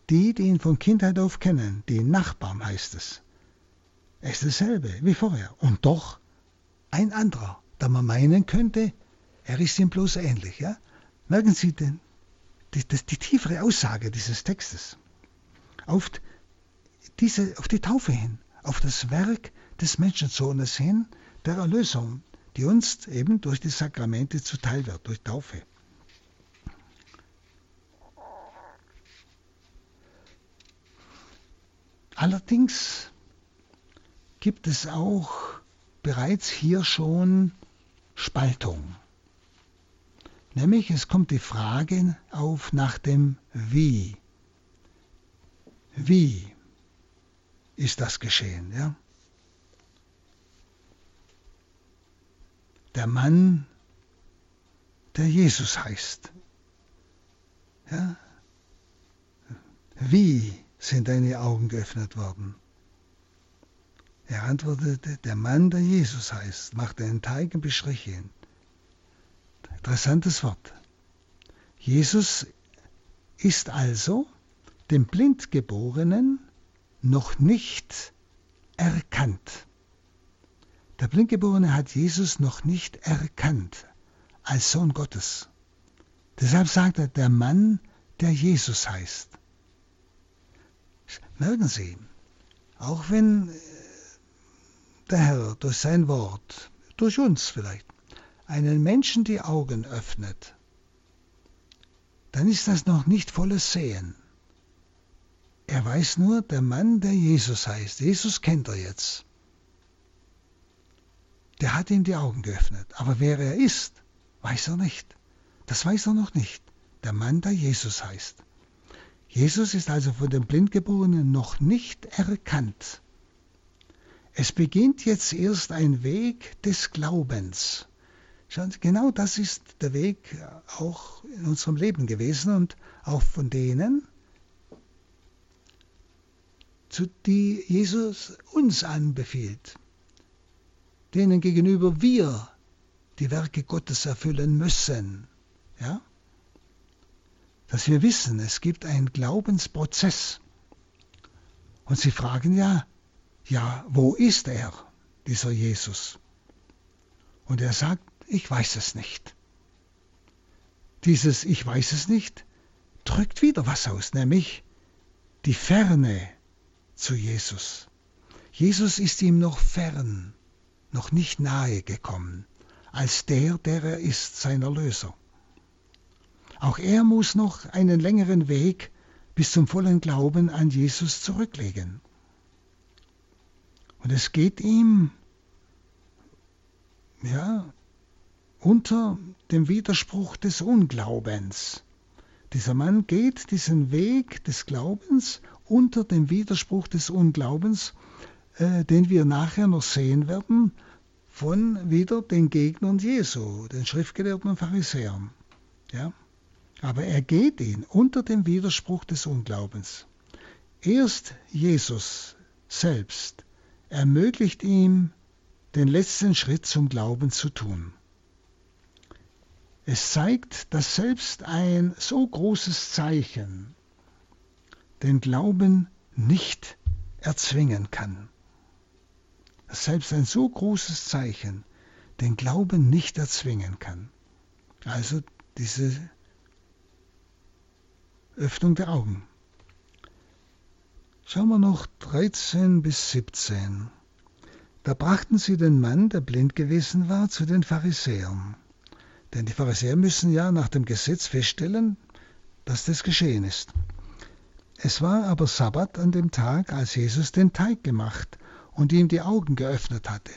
die, die ihn von Kindheit auf kennen, die Nachbarn heißt es. Es ist dasselbe wie vorher. Und doch ein anderer, da man meinen könnte, er ist ihm bloß ähnlich. Ja? Merken Sie denn die, die, die tiefere Aussage dieses Textes auf, diese, auf die Taufe hin, auf das Werk des Menschensohnes hin, der Erlösung, die uns eben durch die Sakramente zuteil wird, durch Taufe. Allerdings gibt es auch bereits hier schon Spaltung. Nämlich es kommt die Frage auf nach dem Wie. Wie ist das geschehen? Ja? Der Mann, der Jesus heißt. Ja? Wie sind deine Augen geöffnet worden? Er antwortete, der Mann, der Jesus heißt, machte einen Teig und bestrich ihn. Interessantes Wort. Jesus ist also dem Blindgeborenen noch nicht erkannt. Der Blindgeborene hat Jesus noch nicht erkannt. als Sohn Gottes. Deshalb sagt er, der Mann, der Jesus heißt. Merken Sie, auch wenn äh, der Herr durch sein Wort, durch uns vielleicht, einen Menschen die Augen öffnet, dann ist das noch nicht volles Sehen. Er weiß nur, der Mann, der Jesus heißt, Jesus kennt er jetzt. Der hat ihm die Augen geöffnet. Aber wer er ist, weiß er nicht. Das weiß er noch nicht. Der Mann, der Jesus heißt. Jesus ist also von dem Blindgeborenen noch nicht erkannt. Es beginnt jetzt erst ein Weg des Glaubens. Schauen Sie, genau das ist der Weg auch in unserem Leben gewesen und auch von denen, zu die Jesus uns anbefiehlt, denen gegenüber wir die Werke Gottes erfüllen müssen. Ja? Dass wir wissen, es gibt einen Glaubensprozess. Und sie fragen ja, ja, wo ist er, dieser Jesus? Und er sagt, ich weiß es nicht. Dieses Ich weiß es nicht drückt wieder was aus, nämlich die Ferne zu Jesus. Jesus ist ihm noch fern, noch nicht nahe gekommen, als der, der er ist, sein Erlöser. Auch er muss noch einen längeren Weg bis zum vollen Glauben an Jesus zurücklegen. Und es geht ihm ja unter dem Widerspruch des Unglaubens. Dieser Mann geht diesen Weg des Glaubens unter dem Widerspruch des Unglaubens, äh, den wir nachher noch sehen werden, von wieder den Gegnern Jesu, den Schriftgelehrten und Pharisäern. Ja? Aber er geht ihn unter dem Widerspruch des Unglaubens. Erst Jesus selbst ermöglicht ihm, den letzten Schritt zum Glauben zu tun. Es zeigt, dass selbst ein so großes Zeichen den Glauben nicht erzwingen kann. Dass selbst ein so großes Zeichen den Glauben nicht erzwingen kann. Also diese Öffnung der Augen. Schauen wir noch 13 bis 17. Da brachten sie den Mann, der blind gewesen war, zu den Pharisäern. Denn die Pharisäer müssen ja nach dem Gesetz feststellen, dass das geschehen ist. Es war aber Sabbat an dem Tag, als Jesus den Teig gemacht und ihm die Augen geöffnet hatte.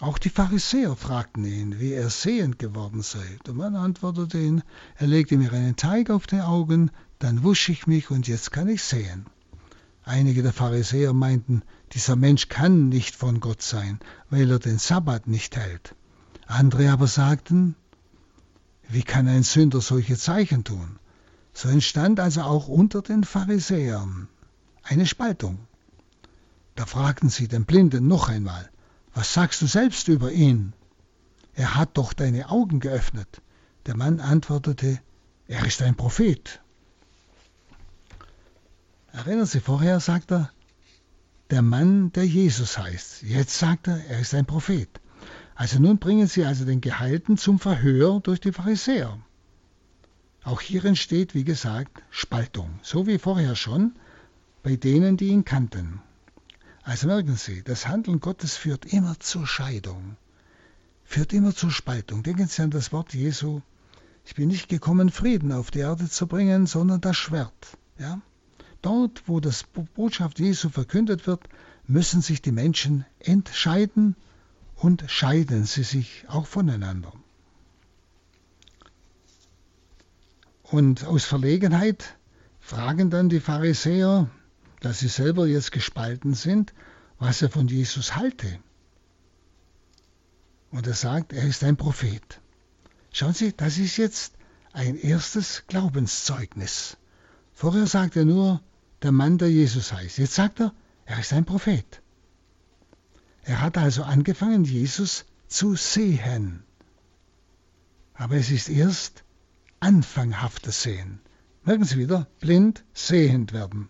Auch die Pharisäer fragten ihn, wie er sehend geworden sei. Der Mann antwortete ihnen, er legte mir einen Teig auf die Augen, dann wusch ich mich und jetzt kann ich sehen. Einige der Pharisäer meinten, dieser Mensch kann nicht von Gott sein, weil er den Sabbat nicht hält. Andere aber sagten, wie kann ein Sünder solche Zeichen tun? So entstand also auch unter den Pharisäern eine Spaltung. Da fragten sie den Blinden noch einmal, was sagst du selbst über ihn? Er hat doch deine Augen geöffnet. Der Mann antwortete, er ist ein Prophet. Erinnern Sie, vorher sagt er, der Mann, der Jesus heißt. Jetzt sagt er, er ist ein Prophet. Also nun bringen sie also den Geheilten zum Verhör durch die Pharisäer. Auch hier entsteht, wie gesagt, Spaltung, so wie vorher schon bei denen, die ihn kannten. Also merken Sie, das Handeln Gottes führt immer zur Scheidung, führt immer zur Spaltung. Denken Sie an das Wort Jesu, ich bin nicht gekommen, Frieden auf die Erde zu bringen, sondern das Schwert. Ja? Dort, wo das Botschaft Jesu verkündet wird, müssen sich die Menschen entscheiden und scheiden sie sich auch voneinander. Und aus Verlegenheit fragen dann die Pharisäer, dass sie selber jetzt gespalten sind, was er von Jesus halte. Und er sagt, er ist ein Prophet. Schauen Sie, das ist jetzt ein erstes Glaubenszeugnis. Vorher sagt er nur, der Mann, der Jesus heißt. Jetzt sagt er, er ist ein Prophet. Er hat also angefangen, Jesus zu sehen. Aber es ist erst anfanghaftes Sehen. Merken Sie wieder, blind sehend werden.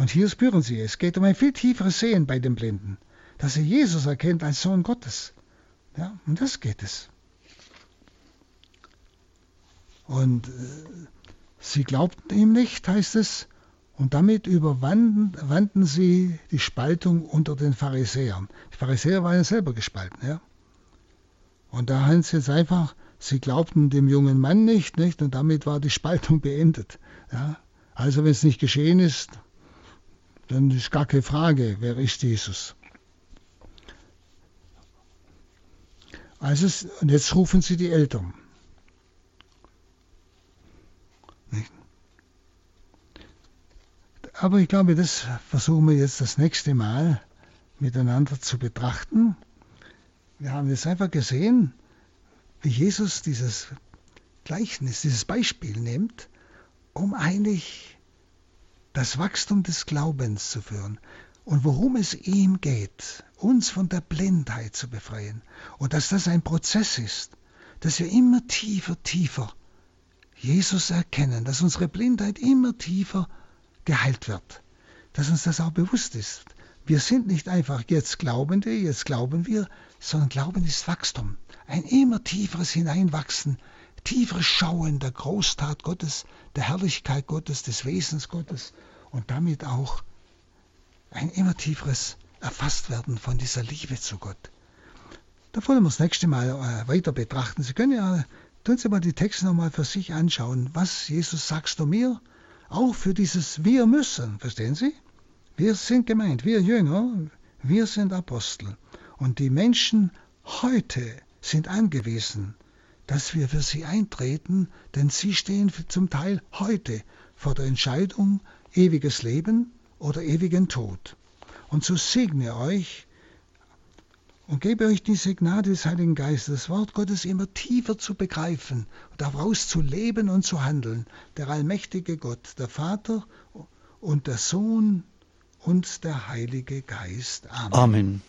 Und hier spüren Sie, es geht um ein viel tieferes Sehen bei den Blinden, dass er Jesus erkennt als Sohn Gottes. Ja? Um das geht es. Und äh, sie glaubten ihm nicht, heißt es, und damit überwanden sie die Spaltung unter den Pharisäern. Die Pharisäer waren ja selber gespalten, ja. Und da heißt es jetzt einfach, sie glaubten dem jungen Mann nicht, nicht? Und damit war die Spaltung beendet. Ja. Also wenn es nicht geschehen ist, dann ist gar keine Frage, wer ist Jesus. Also, und jetzt rufen sie die Eltern. Aber ich glaube, das versuchen wir jetzt das nächste Mal miteinander zu betrachten. Wir haben jetzt einfach gesehen, wie Jesus dieses Gleichnis, dieses Beispiel nimmt, um eigentlich das Wachstum des Glaubens zu führen und worum es ihm geht, uns von der Blindheit zu befreien und dass das ein Prozess ist, dass wir immer tiefer, tiefer Jesus erkennen, dass unsere Blindheit immer tiefer geheilt wird. Dass uns das auch bewusst ist. Wir sind nicht einfach jetzt Glaubende, jetzt glauben wir, sondern Glauben ist Wachstum. Ein immer tieferes Hineinwachsen, tieferes Schauen der Großtat Gottes, der Herrlichkeit Gottes, des Wesens Gottes und damit auch ein immer tieferes Erfasstwerden von dieser Liebe zu Gott. Da wollen wir das nächste Mal äh, weiter betrachten. Sie können ja, tun Sie mal die Texte nochmal für sich anschauen. Was, Jesus, sagst du mir? Auch für dieses Wir müssen, verstehen Sie? Wir sind gemeint, wir Jünger, wir sind Apostel. Und die Menschen heute sind angewiesen, dass wir für sie eintreten, denn sie stehen zum Teil heute vor der Entscheidung ewiges Leben oder ewigen Tod. Und so segne euch und gebe euch diese Gnade des Heiligen Geistes, das Wort Gottes immer tiefer zu begreifen und daraus zu leben und zu handeln. Der allmächtige Gott, der Vater und der Sohn und der Heilige Geist. Amen. Amen.